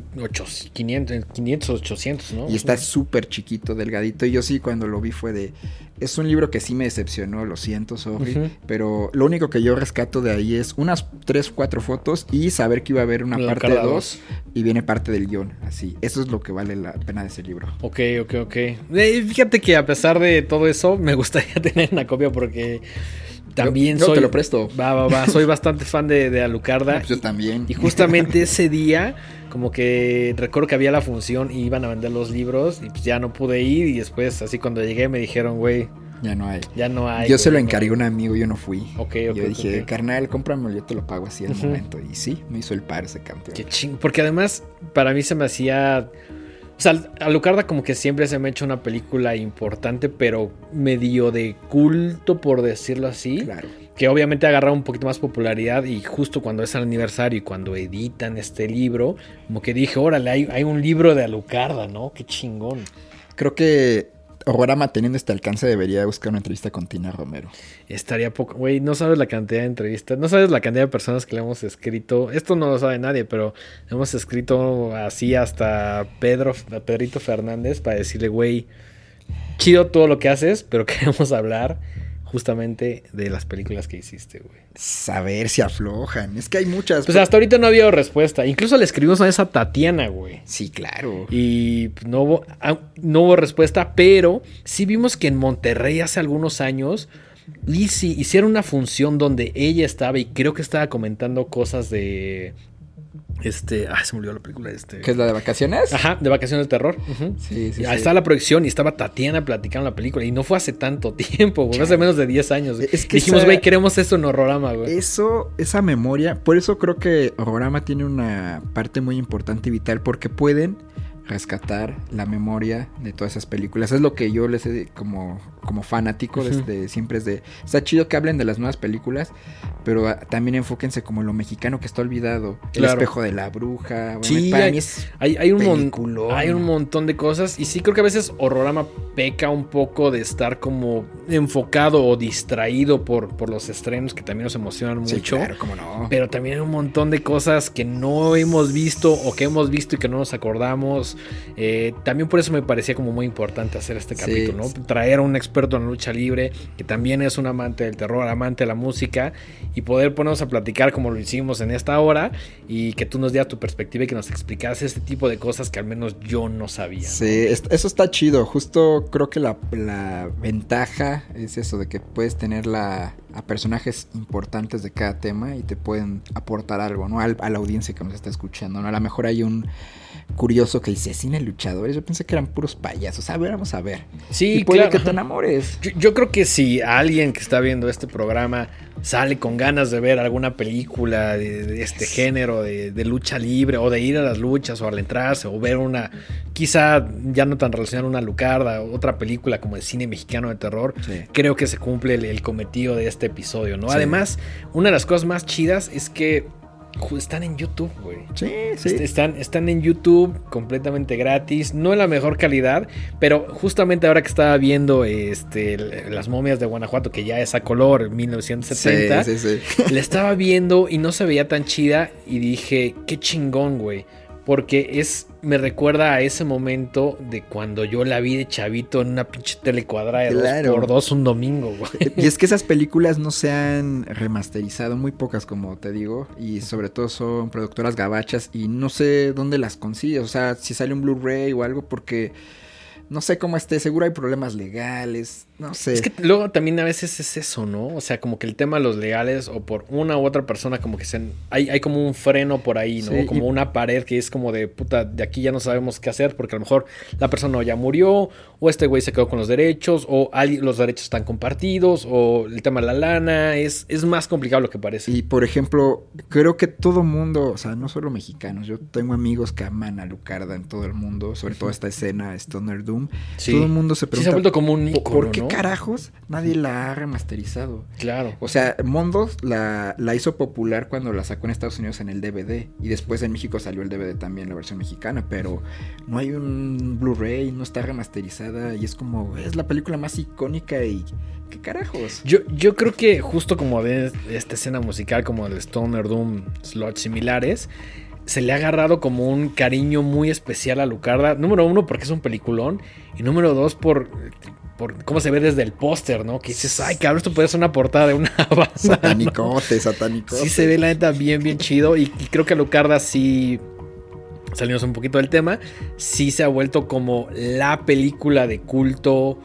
500, 500 800, ¿no? Y está súper chiquito, delgadito. Y yo sí, cuando lo vi fue de. Es un libro que sí me decepcionó, lo siento, sorry. Pero lo único que yo rescato de ahí es unas 3, 4 fotos y saber que iba a haber una parte 2 y viene parte del guion. Así. Eso es lo que vale la pena de ese libro. Ok, ok, ok. Eh, fíjate que a pesar de todo eso, me gustaría tener una copia porque también Yo- yo soy. te lo presto. Va, va, va. Soy bastante fan de, de Alucarda. Pues yo también. Y justamente ese día, como que recuerdo que había la función y iban a vender los libros y pues ya no pude ir y después así cuando llegué me dijeron, güey, Ya no hay. ya no hay. yo se lo encargué a hay". un amigo, yo no fui. Ok, yo ok, dije, ok. carnal, cómpramelo, yo te lo pago así al momento. Y sí, me hizo el par ese campeón. Qué ching. Porque además, para mí se me hacía. O sea, Alucarda como que siempre se me ha hecho una película importante, pero medio de culto, por decirlo así. Claro. Que obviamente ha agarrado un poquito más popularidad y justo cuando es el aniversario y cuando editan este libro, como que dije, órale, hay, hay un libro de Alucarda, ¿no? Qué chingón. Creo que Orama teniendo este alcance debería buscar una entrevista con Tina Romero. Estaría poco, güey, no sabes la cantidad de entrevistas, no sabes la cantidad de personas que le hemos escrito. Esto no lo sabe nadie, pero hemos escrito así hasta Pedro, a Pedrito Fernández para decirle, güey, chido todo lo que haces, pero queremos hablar justamente de las películas que hiciste, güey. Saber si aflojan. Es que hay muchas. Pues hasta ahorita no ha habido respuesta. Incluso le escribimos a esa Tatiana, güey. Sí, claro. Y pues, no hubo, ah, no hubo respuesta, pero sí vimos que en Monterrey hace algunos años Lizzie hicieron una función donde ella estaba y creo que estaba comentando cosas de. Este. Ah, se me olvidó la película. Este. ¿Qué es la de vacaciones? Ajá, de vacaciones del terror. Ujú. Sí, sí, Y sí. ahí estaba la proyección y estaba Tatiana platicando la película. Y no fue hace tanto tiempo, güey. Hace menos de 10 años. Es que Dijimos, güey, queremos esto en Horrorama, güey. Eso, esa memoria, por eso creo que Horrorama tiene una parte muy importante y vital, porque pueden rescatar la memoria de todas esas películas. Es lo que yo les he, como, como fanático, Ujú. desde, siempre es de... Está chido que hablen de las nuevas películas, pero ah, también enfóquense como lo mexicano que está olvidado. El Claro. espejo de la bruja. bueno, Sí, para hay- mí es Hay, hay un mon- hay un montón de cosas y sí creo que a veces Horrorama peca un poco de estar como enfocado o distraído por, por los estrenos que también nos emocionan Sí, mucho. claro, cómo no. Pero también hay un montón de cosas que no hemos visto o que hemos visto y que no nos acordamos. Eh, también por eso me parecía como muy importante hacer este Sí. capítulo, ¿no? Traer a un experto en lucha libre que también es un amante del terror, amante de la música y poder ponernos a platicar como lo hicimos en esta hora y que tú nos dieras tu perspectiva y que nos explicaras este tipo de cosas que al menos yo no sabía. Sí, eso está chido. Justo creo que la, la ventaja es eso, de que puedes tener la, a personajes importantes de cada tema y te pueden aportar algo, ¿no? Al- a la audiencia que nos está escuchando, ¿no? A lo mejor hay un curioso que dice, cine luchadores, yo pensé que eran puros payasos. A ver, vamos a ver. Sí, y puede claro. que te enamores. Yo, yo creo que si alguien que está viendo este programa sale con ganas de ver alguna película de, de este género, de, de lucha libre, o de ir a las luchas, o al entrarse, o ver una, quizá ya no tan relacionada una Lucarda, otra película como el cine mexicano de terror, Sí. creo que se cumple el, el cometido de este episodio, ¿no? Sí. Además, una de las cosas más chidas es que están en YouTube, güey. Sí, sí. Est- Están, están en YouTube completamente gratis, no en la mejor calidad, pero justamente ahora que estaba viendo este, las momias de Guanajuato, que ya es a color, 1970, Sí, sí, sí. la estaba viendo y no se veía tan chida y dije, qué chingón, güey. Porque es, me recuerda a ese momento de cuando yo la vi de chavito en una pinche tele cuadrada de Claro. dos por dos un domingo, güey. Y es que esas películas no se han remasterizado, muy pocas como te digo, y sobre todo son productoras gabachas y no sé dónde las consigues, o sea, si sale un Blu-ray o algo porque no sé cómo esté, seguro hay problemas legales, no sé. Es que luego también a veces es eso, ¿no? O sea, como que el tema de los legales o por una u otra persona como que se... Hay, hay como un freno por ahí, ¿no? Sí, como y- una pared que es como de puta, de aquí ya no sabemos qué hacer porque a lo mejor la persona ya murió o este güey se quedó con los derechos o los derechos están compartidos o el tema de la lana. Es, es más complicado lo que parece. Y por ejemplo, creo que todo mundo, o sea, no solo mexicanos, yo tengo amigos que aman a Lucarda en todo el mundo, sobre todo esta escena Stoner Doom. Sí. Todo el mundo se Sí, se pregunta ha vuelto como un "¿Por- ícono, ¿por qué ¿no? carajos nadie la ha remasterizado? Claro. O sea, Mondos la, la hizo popular cuando la sacó en Estados Unidos en el DVD. Y después en México salió el DVD también, la versión mexicana. Pero no hay un Blu-ray, no está remasterizada. Y es como, es la película más icónica y... ¿Qué carajos? Yo, yo creo que justo como de esta escena musical, como el Stoner Doom, slots similares, se le ha agarrado como un cariño muy especial a Lucarda. Número uno, porque es un peliculón. Y número dos, por, por cómo se ve desde el póster, ¿no? Que dices, ay, cabrón, esto puede ser una portada de una banda. ¿no? Satanicote, satanicote. Sí se ve la neta bien, bien chido. Y, y creo que Lucarda sí. Salimos un poquito del tema. Sí se ha vuelto como la película de culto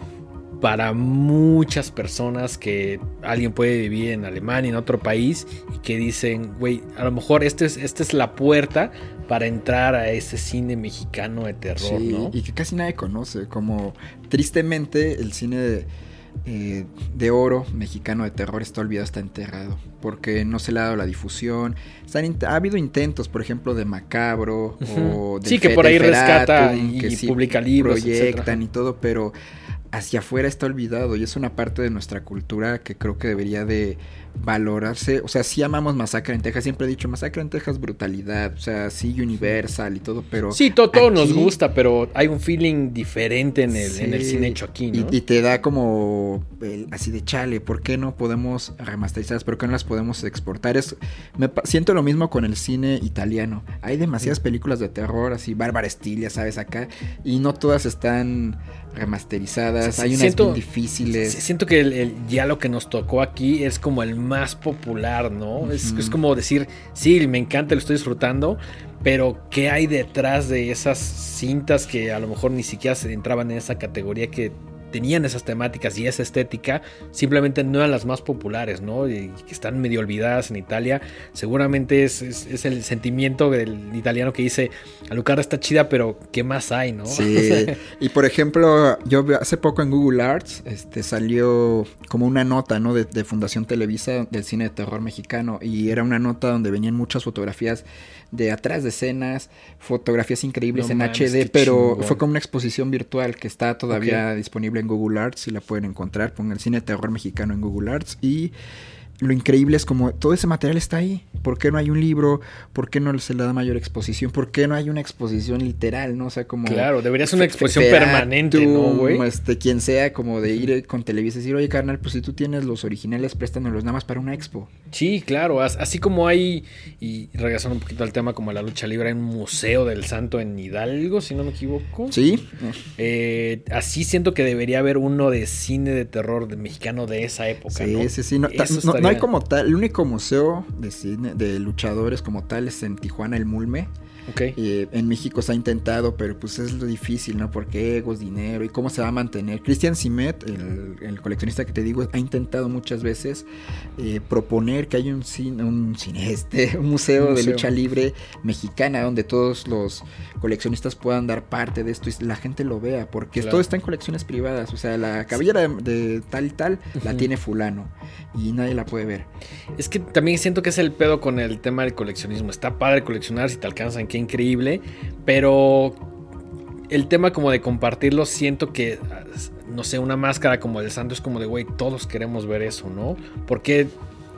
para muchas personas que alguien puede vivir en Alemania, en otro país, y que dicen, güey, a lo mejor esta es, esta es la puerta para entrar a ese cine mexicano de terror, Sí, ¿no? y que casi nadie conoce. Como tristemente el cine de, eh, de oro mexicano de terror está olvidado, está enterrado. Porque no se le ha dado la difusión. Ha habido intentos, por ejemplo, de Macabro o de Sí, que por ahí rescata y publica libros, Proyectan etcétera. y todo, pero hacia afuera está olvidado y es una parte de nuestra cultura que creo que debería de valorarse. O sea, sí amamos Masacre en Texas, siempre he dicho Masacre en Texas, brutalidad, o sea, sí Universal y todo, pero... Sí, todo, todo nos gusta, pero hay un feeling diferente en el, en el cine hecho aquí, ¿no? Y, y te da como el- así de chale, ¿por qué no podemos remasterizarlas? ¿Por qué no las podemos exportar? Es, me siento lo mismo con el cine italiano. Hay demasiadas películas de terror, así, Bárbara Estilia, ¿sabes? Acá. Y no todas están remasterizadas. Sí, Hay unas siento- bien difíciles. Sí, Siento que el, el- ya lo que nos tocó aquí es como el más popular, ¿no? es, es como decir, sí, me encanta, lo estoy disfrutando, pero ¿qué hay detrás de esas cintas que a lo mejor ni siquiera se entraban en esa categoría que tenían esas temáticas y esa estética, simplemente no eran las más populares, ¿no? Y que están medio olvidadas en Italia. Seguramente es, es- es el sentimiento del italiano que dice, Alucarda está chida, pero ¿qué más hay, no? Sí, y por ejemplo, yo hace poco en Google Arts este, salió como una nota ¿no? de, de Fundación Televisa del cine de terror mexicano y era una nota donde venían muchas fotografías de atrás de escenas, fotografías increíbles No en HD, pero chingón. fue como una exposición virtual que está todavía disponible en Google Arts, si la pueden encontrar, pongan cine de terror mexicano en Google Arts y lo increíble es como todo ese material está ahí. ¿Por qué no hay un libro? ¿Por qué no se le da mayor exposición? ¿Por qué no hay una exposición literal? ¿no? O sea, como. Claro, debería ser una exposición permanente, ¿no, güey? Este, quien sea, como de ir con Televisa y decir, oye, carnal, pues si tú tienes los originales, préstanos nada más para una expo. Sí, claro, as- así como hay, y regresando un poquito al tema como la lucha libre, hay un museo del santo en Hidalgo, si no me equivoco. Sí, Eh, así siento que debería haber uno de cine de terror de mexicano de esa época, sí, ¿no? sí, sí. No, no- no hay como tal. El único museo de cine de luchadores como tal es en Tijuana, el Mulme. Eh, en México se ha intentado, pero pues es lo difícil, ¿no? Porque egos, dinero y cómo se va a mantener. Christian Simet, el, el coleccionista que te digo, ha intentado muchas veces eh, proponer que haya un cine, un cine este, un museo, Un de lucha libre mexicana donde todos los coleccionistas puedan dar parte de esto y la gente lo vea, porque Claro. todo está en colecciones privadas. O sea, la cabellera de, de tal y tal la tiene fulano y nadie la puede ver. Es que también siento que es el pedo con el tema del coleccionismo. Está padre coleccionar si te alcanzan, qué increíble. Pero el tema como de compartirlo, siento que, no sé, una máscara como el santo es como de, güey, todos queremos ver eso, ¿no? Porque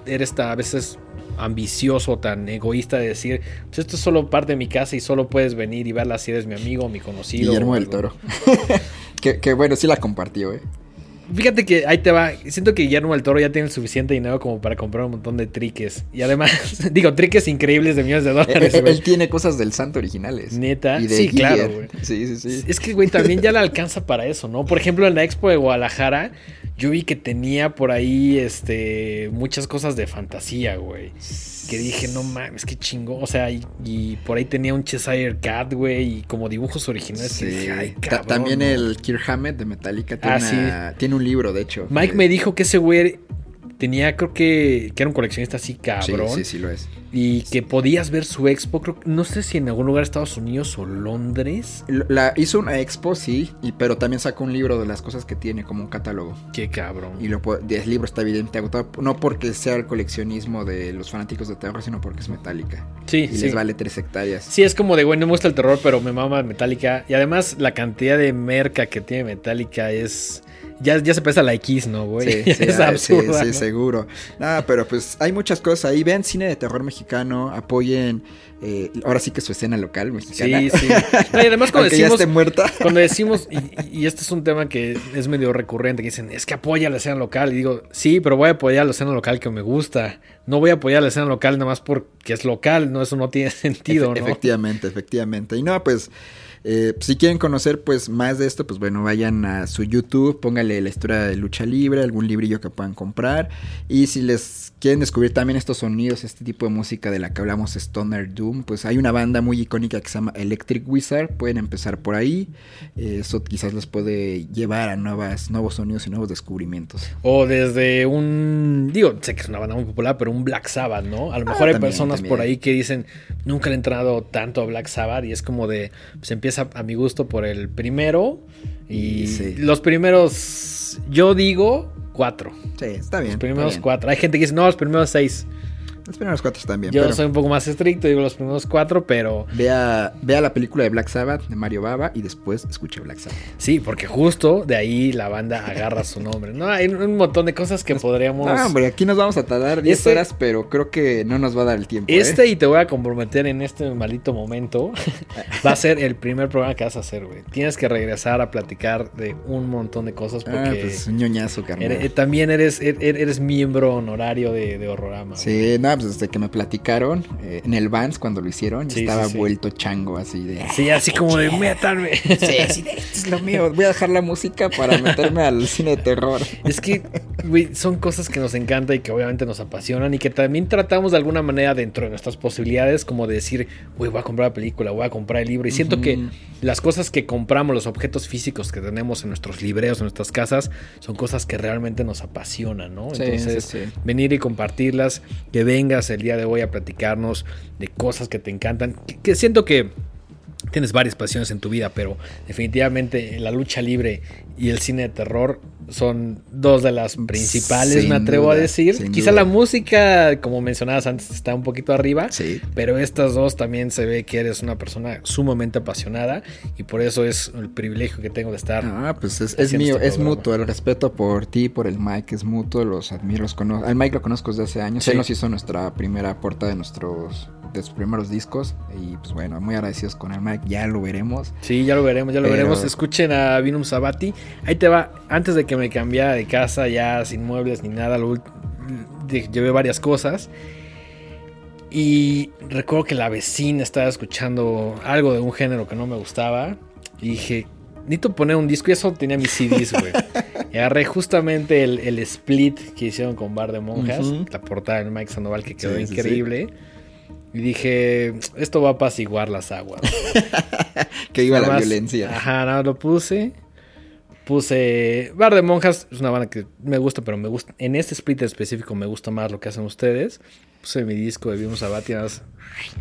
eres ta- a veces ambicioso, tan egoísta de decir, pues esto es solo parte de mi casa y solo puedes venir y verla si eres mi amigo, mi conocido. Guillermo del. Toro. que, que bueno, sí la compartió, ¿eh? Fíjate que ahí te va. Siento que Guillermo del Toro ya tiene el suficiente dinero como para comprar un montón de triques. Y además, digo, triques increíbles de millones de Él, dólares. él- tiene cosas del santo originales. Neta. Y de Sí, claro, güey. Sí, sí, sí. Es que, güey, también ya le alcanza para eso, ¿no? Por ejemplo, en la expo de Guadalajara, yo vi que tenía por ahí, este, muchas cosas de fantasía, güey. Que dije, no mames, qué chingo. O sea, y, y por ahí tenía un Cheshire Cat, güey, y como dibujos originales. Que Sí. dije, ay, cabrón, También el Kirk Hammett de Metallica tiene, Ah, una- tiene un libro, de hecho. Mike que- me dijo que ese güey tenía, creo que, que era un coleccionista así cabrón. Sí, sí, sí lo es. Y que podías ver su expo, creo, no sé si en algún lugar de Estados Unidos o Londres. Lo- La, hizo una expo, sí, y, pero también sacó un libro de las cosas que tiene, como un catálogo. Qué cabrón. Y lo, el libro está evidente agotado, no porque sea el coleccionismo de los fanáticos de terror, sino porque es Metallica. sí, Y sí. les vale tres hectáreas. Sí, es como de, güey, no me gusta el terror, pero me mama Metallica. Y además, la cantidad de merca que tiene Metallica es. Ya, ya se pesa la X, ¿no, güey? Sí, sí, es absurda. sí, sí, seguro. Ah, pero pues hay muchas cosas ahí. Vean cine de terror mexicano, apoyen eh, ahora sí que su escena local mexicana. Sí, sí. No, y además, cuando ya decimos. esté muerta. Cuando decimos, y, y este es un tema que es medio recurrente, que dicen, es que apoya la escena local. Y digo, sí, pero voy a apoyar la escena local que me gusta. No voy a apoyar la escena local nada más porque es local. No, eso no tiene sentido, Efe- ¿no? Efectivamente, efectivamente. Y no, pues, eh, si quieren conocer pues más de esto, pues bueno, vayan a su YouTube, póngale la historia de lucha libre, algún librillo que puedan comprar. Y si les quieren descubrir también estos sonidos, este tipo de música de la que hablamos, Stoner Doom, pues hay una banda muy icónica que se llama Electric Wizard, pueden empezar por ahí. Eh, eso quizás les puede llevar a nuevas, nuevos sonidos y nuevos descubrimientos. O desde un. Digo, sé que es una banda muy popular, pero un Black Sabbath, ¿no? A lo Ah, mejor hay también, personas también. por ahí que dicen, nunca le he entrado tanto a Black Sabbath y es como de. Se empieza a mi gusto por el primero. Y Sí. los primeros. Yo digo cuatro. Sí, está bien. Los está primeros bien. cuatro. Hay gente que dice, no, los primeros seis. Los primeros cuatro están bien. Yo pero soy un poco más estricto, digo los primeros cuatro, pero vea, vea la película de Black Sabbath de Mario Baba y después escuche Black Sabbath. sí, porque justo de ahí la banda agarra su nombre. No, hay un montón de cosas que podríamos. No, hombre, aquí nos vamos a tardar 10 Este- horas, pero creo que no nos va a dar el tiempo. ¿eh? Este, y te voy a comprometer en este maldito momento, va a ser el primer programa que vas a hacer, güey. Tienes que regresar a platicar de un montón de cosas porque Ah, pues un ñoñazo, carnal. eres- eh, también eres, er- eres miembro honorario de, de Horrorama. Sí, no, pues desde que me platicaron eh, en el Vans cuando lo hicieron, Sí, estaba sí, sí. vuelto chango así de. Sí, así como de métanme. Sí, así de, esto es lo mío. Voy a dejar la música para meterme al cine de terror. Es que, güey, son cosas que nos encanta y que obviamente nos apasionan y que también tratamos de alguna manera dentro de nuestras posibilidades, como de decir, güey, voy a comprar la película, voy a comprar el libro. Y siento que las cosas que compramos, los objetos físicos que tenemos en nuestros libreos, en nuestras casas, son cosas que realmente nos apasionan, ¿no? Entonces, venir y compartirlas, que vengas el día de hoy a platicarnos de cosas que te encantan, que, que siento que tienes varias pasiones en tu vida, pero definitivamente la lucha libre y el cine de terror son dos de las principales, Sin me atrevo a decir. Quizá duda. la música, como mencionabas antes, está un poquito arriba. Sí. Pero estas dos también se ve que eres una persona sumamente apasionada y por eso es el privilegio que tengo de estar. Ah, pues es, es haciendo mío, este es mutuo. El respeto por ti, por el Mike es mutuo. Los admiro, los conozco. Al Mike lo conozco desde hace años. Sí. Él nos hizo nuestra primera porta de nuestros de sus primeros discos. Y pues bueno, muy agradecidos con el Mike. Ya lo veremos. Sí, ya lo veremos, ya lo Pero- veremos. Escuchen a Vinum Sabati. Ahí te va. Antes de que me cambiara de casa, ya sin muebles ni nada, lo llevé varias cosas. Y recuerdo que la vecina estaba escuchando algo de un género que no me gustaba. Y dije, necesito poner un disco. Y eso tenía mis CDs, güey. y agarré justamente el, el split que hicieron con Bar de Monjas. Ujú. La portada de Mike Sandoval que quedó Sí, sí, sí. increíble. Y dije, esto va a apaciguar las aguas. Que iba la Nada más- violencia. Ajá, nada, lo puse. Puse. Bar de Monjas es una banda que me gusta, pero me gusta. En este split específico me gusta más lo que hacen ustedes. Puse mi disco de Vimos Abati, nada más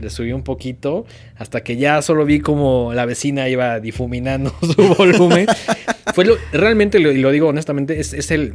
le subí un poquito. Hasta que ya solo vi como la vecina iba difuminando su volumen. fue lo, realmente, lo- y lo digo honestamente, es, es el,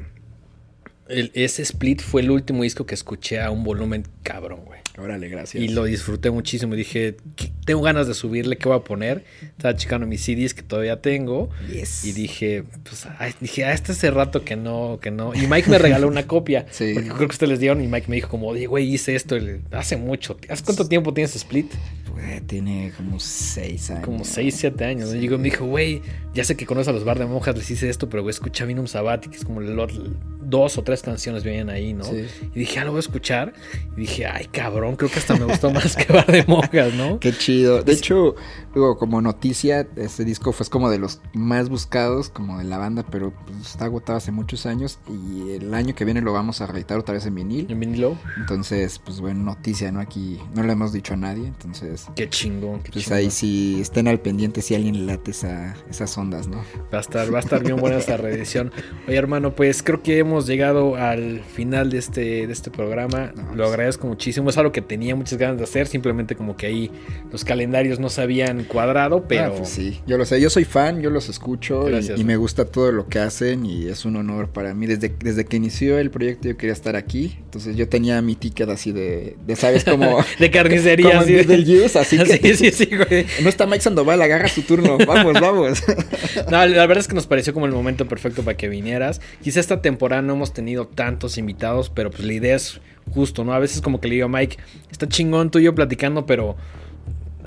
el- Ese split fue el último disco que escuché a un volumen cabrón, güey. Órale, gracias. Y lo disfruté muchísimo. Dije, "¿Qué- tengo ganas de subirle, ¿qué voy a poner? Estaba checando mis CDs que todavía tengo. Yes. Y dije, pues, ay, dije, ah, este hace rato que no, que no. Y Mike me regaló una copia. Sí. Porque creo que ustedes les dieron y Mike me dijo como, oye, güey, hice esto y le- hace mucho. ¿Hace cuánto tiempo tienes Split? Güey, tiene como seis años. Como 6, 7 años. Y Sí. me dijo, güey, ya sé que conoces a los bar de monjas, les hice esto, pero güey, escucha Vinum Sabati, que es como lo- dos o tres canciones vienen ahí, ¿no? Sí. Y dije, ah, lo voy a escuchar. Y dije, ay, cabrón, creo que hasta me gustó más que bar de monjas, ¿no? Qué chido. De hecho, luego como noticia, este disco fue como de los más buscados como de la banda, pero pues, está agotado hace muchos años y el año que viene lo vamos a reeditar otra vez en vinil. En vinilo. Entonces, pues bueno, noticia, ¿no? Aquí no lo hemos dicho a nadie, entonces Qué chingón, qué pues chingón. ahí sí estén al pendiente si alguien le late esa, esas ondas, ¿no? Va a estar, va a estar bien buena esta reedición. Oye, hermano, pues creo que hemos llegado al final de este, de este programa. No, Lo agradezco muchísimo. Es algo que tenía muchas ganas de hacer. Simplemente como que ahí los calendarios no se habían cuadrado, pero Ah, pues sí, yo lo sé, yo soy fan, yo los escucho y- Gracias, y, me gusta todo lo que hacen y es un honor para mí. Desde, desde que inició el proyecto yo quería estar aquí, entonces yo tenía mi ticket así de, de ¿sabes? Como... de carnicería. como así en de- Beetlejuice, así que... Sí, sí, sí, güey. No está Mike Sandoval, agarra su turno. Vamos, vamos. No, la verdad es que nos pareció como el momento perfecto para que vinieras. Quizá esta temporada no hemos tenido tantos invitados, pero pues la idea es justo, ¿no? A veces como que le digo a Mike, está chingón tú y yo platicando, pero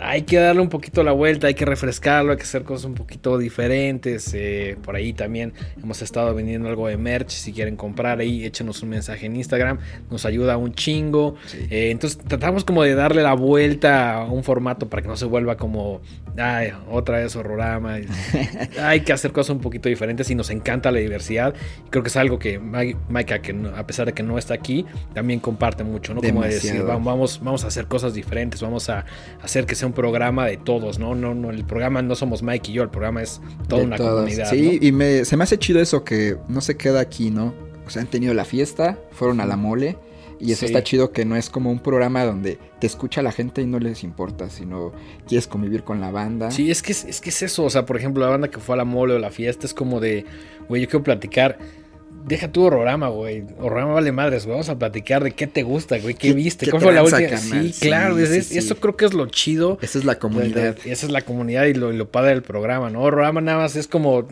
hay que darle un poquito la vuelta, hay que refrescarlo, hay que hacer cosas un poquito diferentes. Eh, por ahí también hemos estado vendiendo algo de merch. Si quieren comprar ahí, échenos un mensaje en Instagram. Nos ayuda un chingo. Eh, entonces tratamos como de darle la vuelta a un formato para que no se vuelva como, ay, otra vez horrorama. hay que hacer cosas un poquito diferentes y nos encanta la diversidad. Creo que es algo que Maika, que a pesar de que no está aquí, también comparte mucho, ¿no? Como decir, vamos, vamos a hacer cosas diferentes, vamos a hacer que sea un programa de todos, ¿no? No, no, el programa no somos Mike y yo, el programa es toda una comunidad. Sí, y me, se me hace chido eso que no se queda aquí, ¿no? O sea, han tenido la fiesta, fueron a la mole. Y eso está chido que no es como un programa donde te escucha la gente y no les importa, sino quieres convivir con la banda. Sí, es que es, que es eso. O sea, por ejemplo, la banda que fue a la mole o la fiesta es como de, güey, yo quiero platicar Deja tu horrorama, güey. Horrorama vale madres, Vamos a platicar de qué te gusta, güey. ¿Qué, viste? ¿Cuál fue la última? Sí, claro. Eso creo que es lo chido. Esa es la comunidad. esa es la comunidad y lo, lo padre del programa, ¿no? Horrorama nada más es como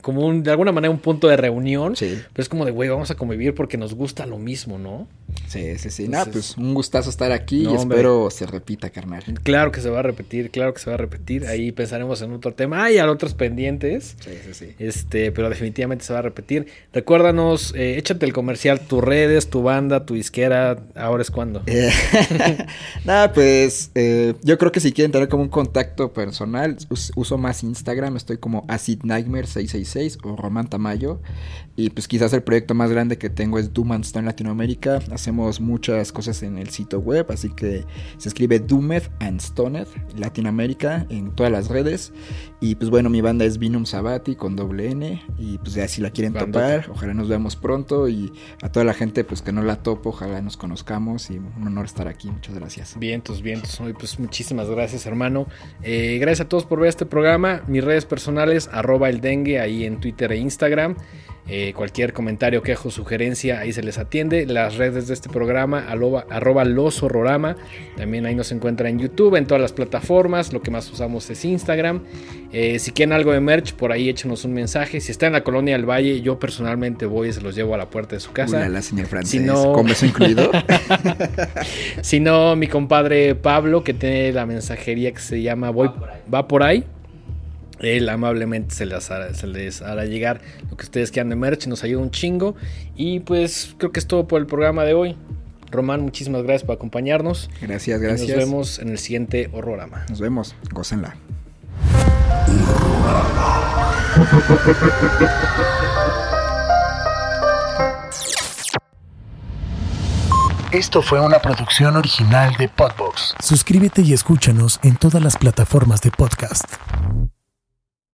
como un, de alguna manera un punto de reunión. Sí. Pero es como de, güey, vamos a convivir porque nos gusta lo mismo, ¿no? Sí, sí, sí. Nada, pues un gustazo estar aquí y espero se repita, carnal. Claro que se va a repetir, claro que se va a repetir. Ahí pensaremos en otro tema. Hay otros pendientes. Sí, sí, sí. Este, pero definitivamente se va a repetir. Recuérdanos, eh, échate el comercial, tus redes, tu banda, tu disquera. Ahora es cuando. Eh, nada, pues eh, yo creo que si quieren tener como un contacto personal, uso más Instagram. Estoy como Acid Nightmare 666 o Román Tamayo. Y pues quizás el proyecto más grande que tengo es Doom and Stone Latinoamérica. Hacemos muchas cosas en el sitio web, así que se escribe Doomed and Stoned Latinoamérica en todas las redes. Y pues bueno, mi banda es Vinum Sabati con doble N. Y pues ya si la quieren topar, ojalá nos veamos pronto. Y a toda la gente pues que no la topo, ojalá nos conozcamos. Y un honor estar aquí. Muchas gracias. Vientos, vientos. Pues muchísimas gracias hermano. Eh, gracias a todos por ver este programa. Mis redes personales, arroba el dengue ahí en Twitter e Instagram. Eh, cualquier comentario, quejo, sugerencia, ahí se les atiende. Las redes de este programa, arroba, los horrorama. También ahí nos encuentra en YouTube, en todas las plataformas. Lo que más usamos es Instagram. Eh, si quieren algo de merch, por ahí échenos un mensaje. Si está en la colonia del Valle, yo personalmente voy y se los llevo a la puerta de su casa. la señor francés. Si no... incluido? si no, mi compadre Pablo, que tiene la mensajería que se llama Voy, va por ahí él amablemente se les, hará, se les hará llegar lo que ustedes quieran de merch, nos ayuda un chingo. Y pues creo que es todo por el programa de hoy. Román, muchísimas gracias por acompañarnos. Gracias, gracias. nos vemos en el siguiente Horrorama. Nos vemos, gócenla. Esto fue una producción original de Podbox. Suscríbete y escúchanos en todas las plataformas de podcast.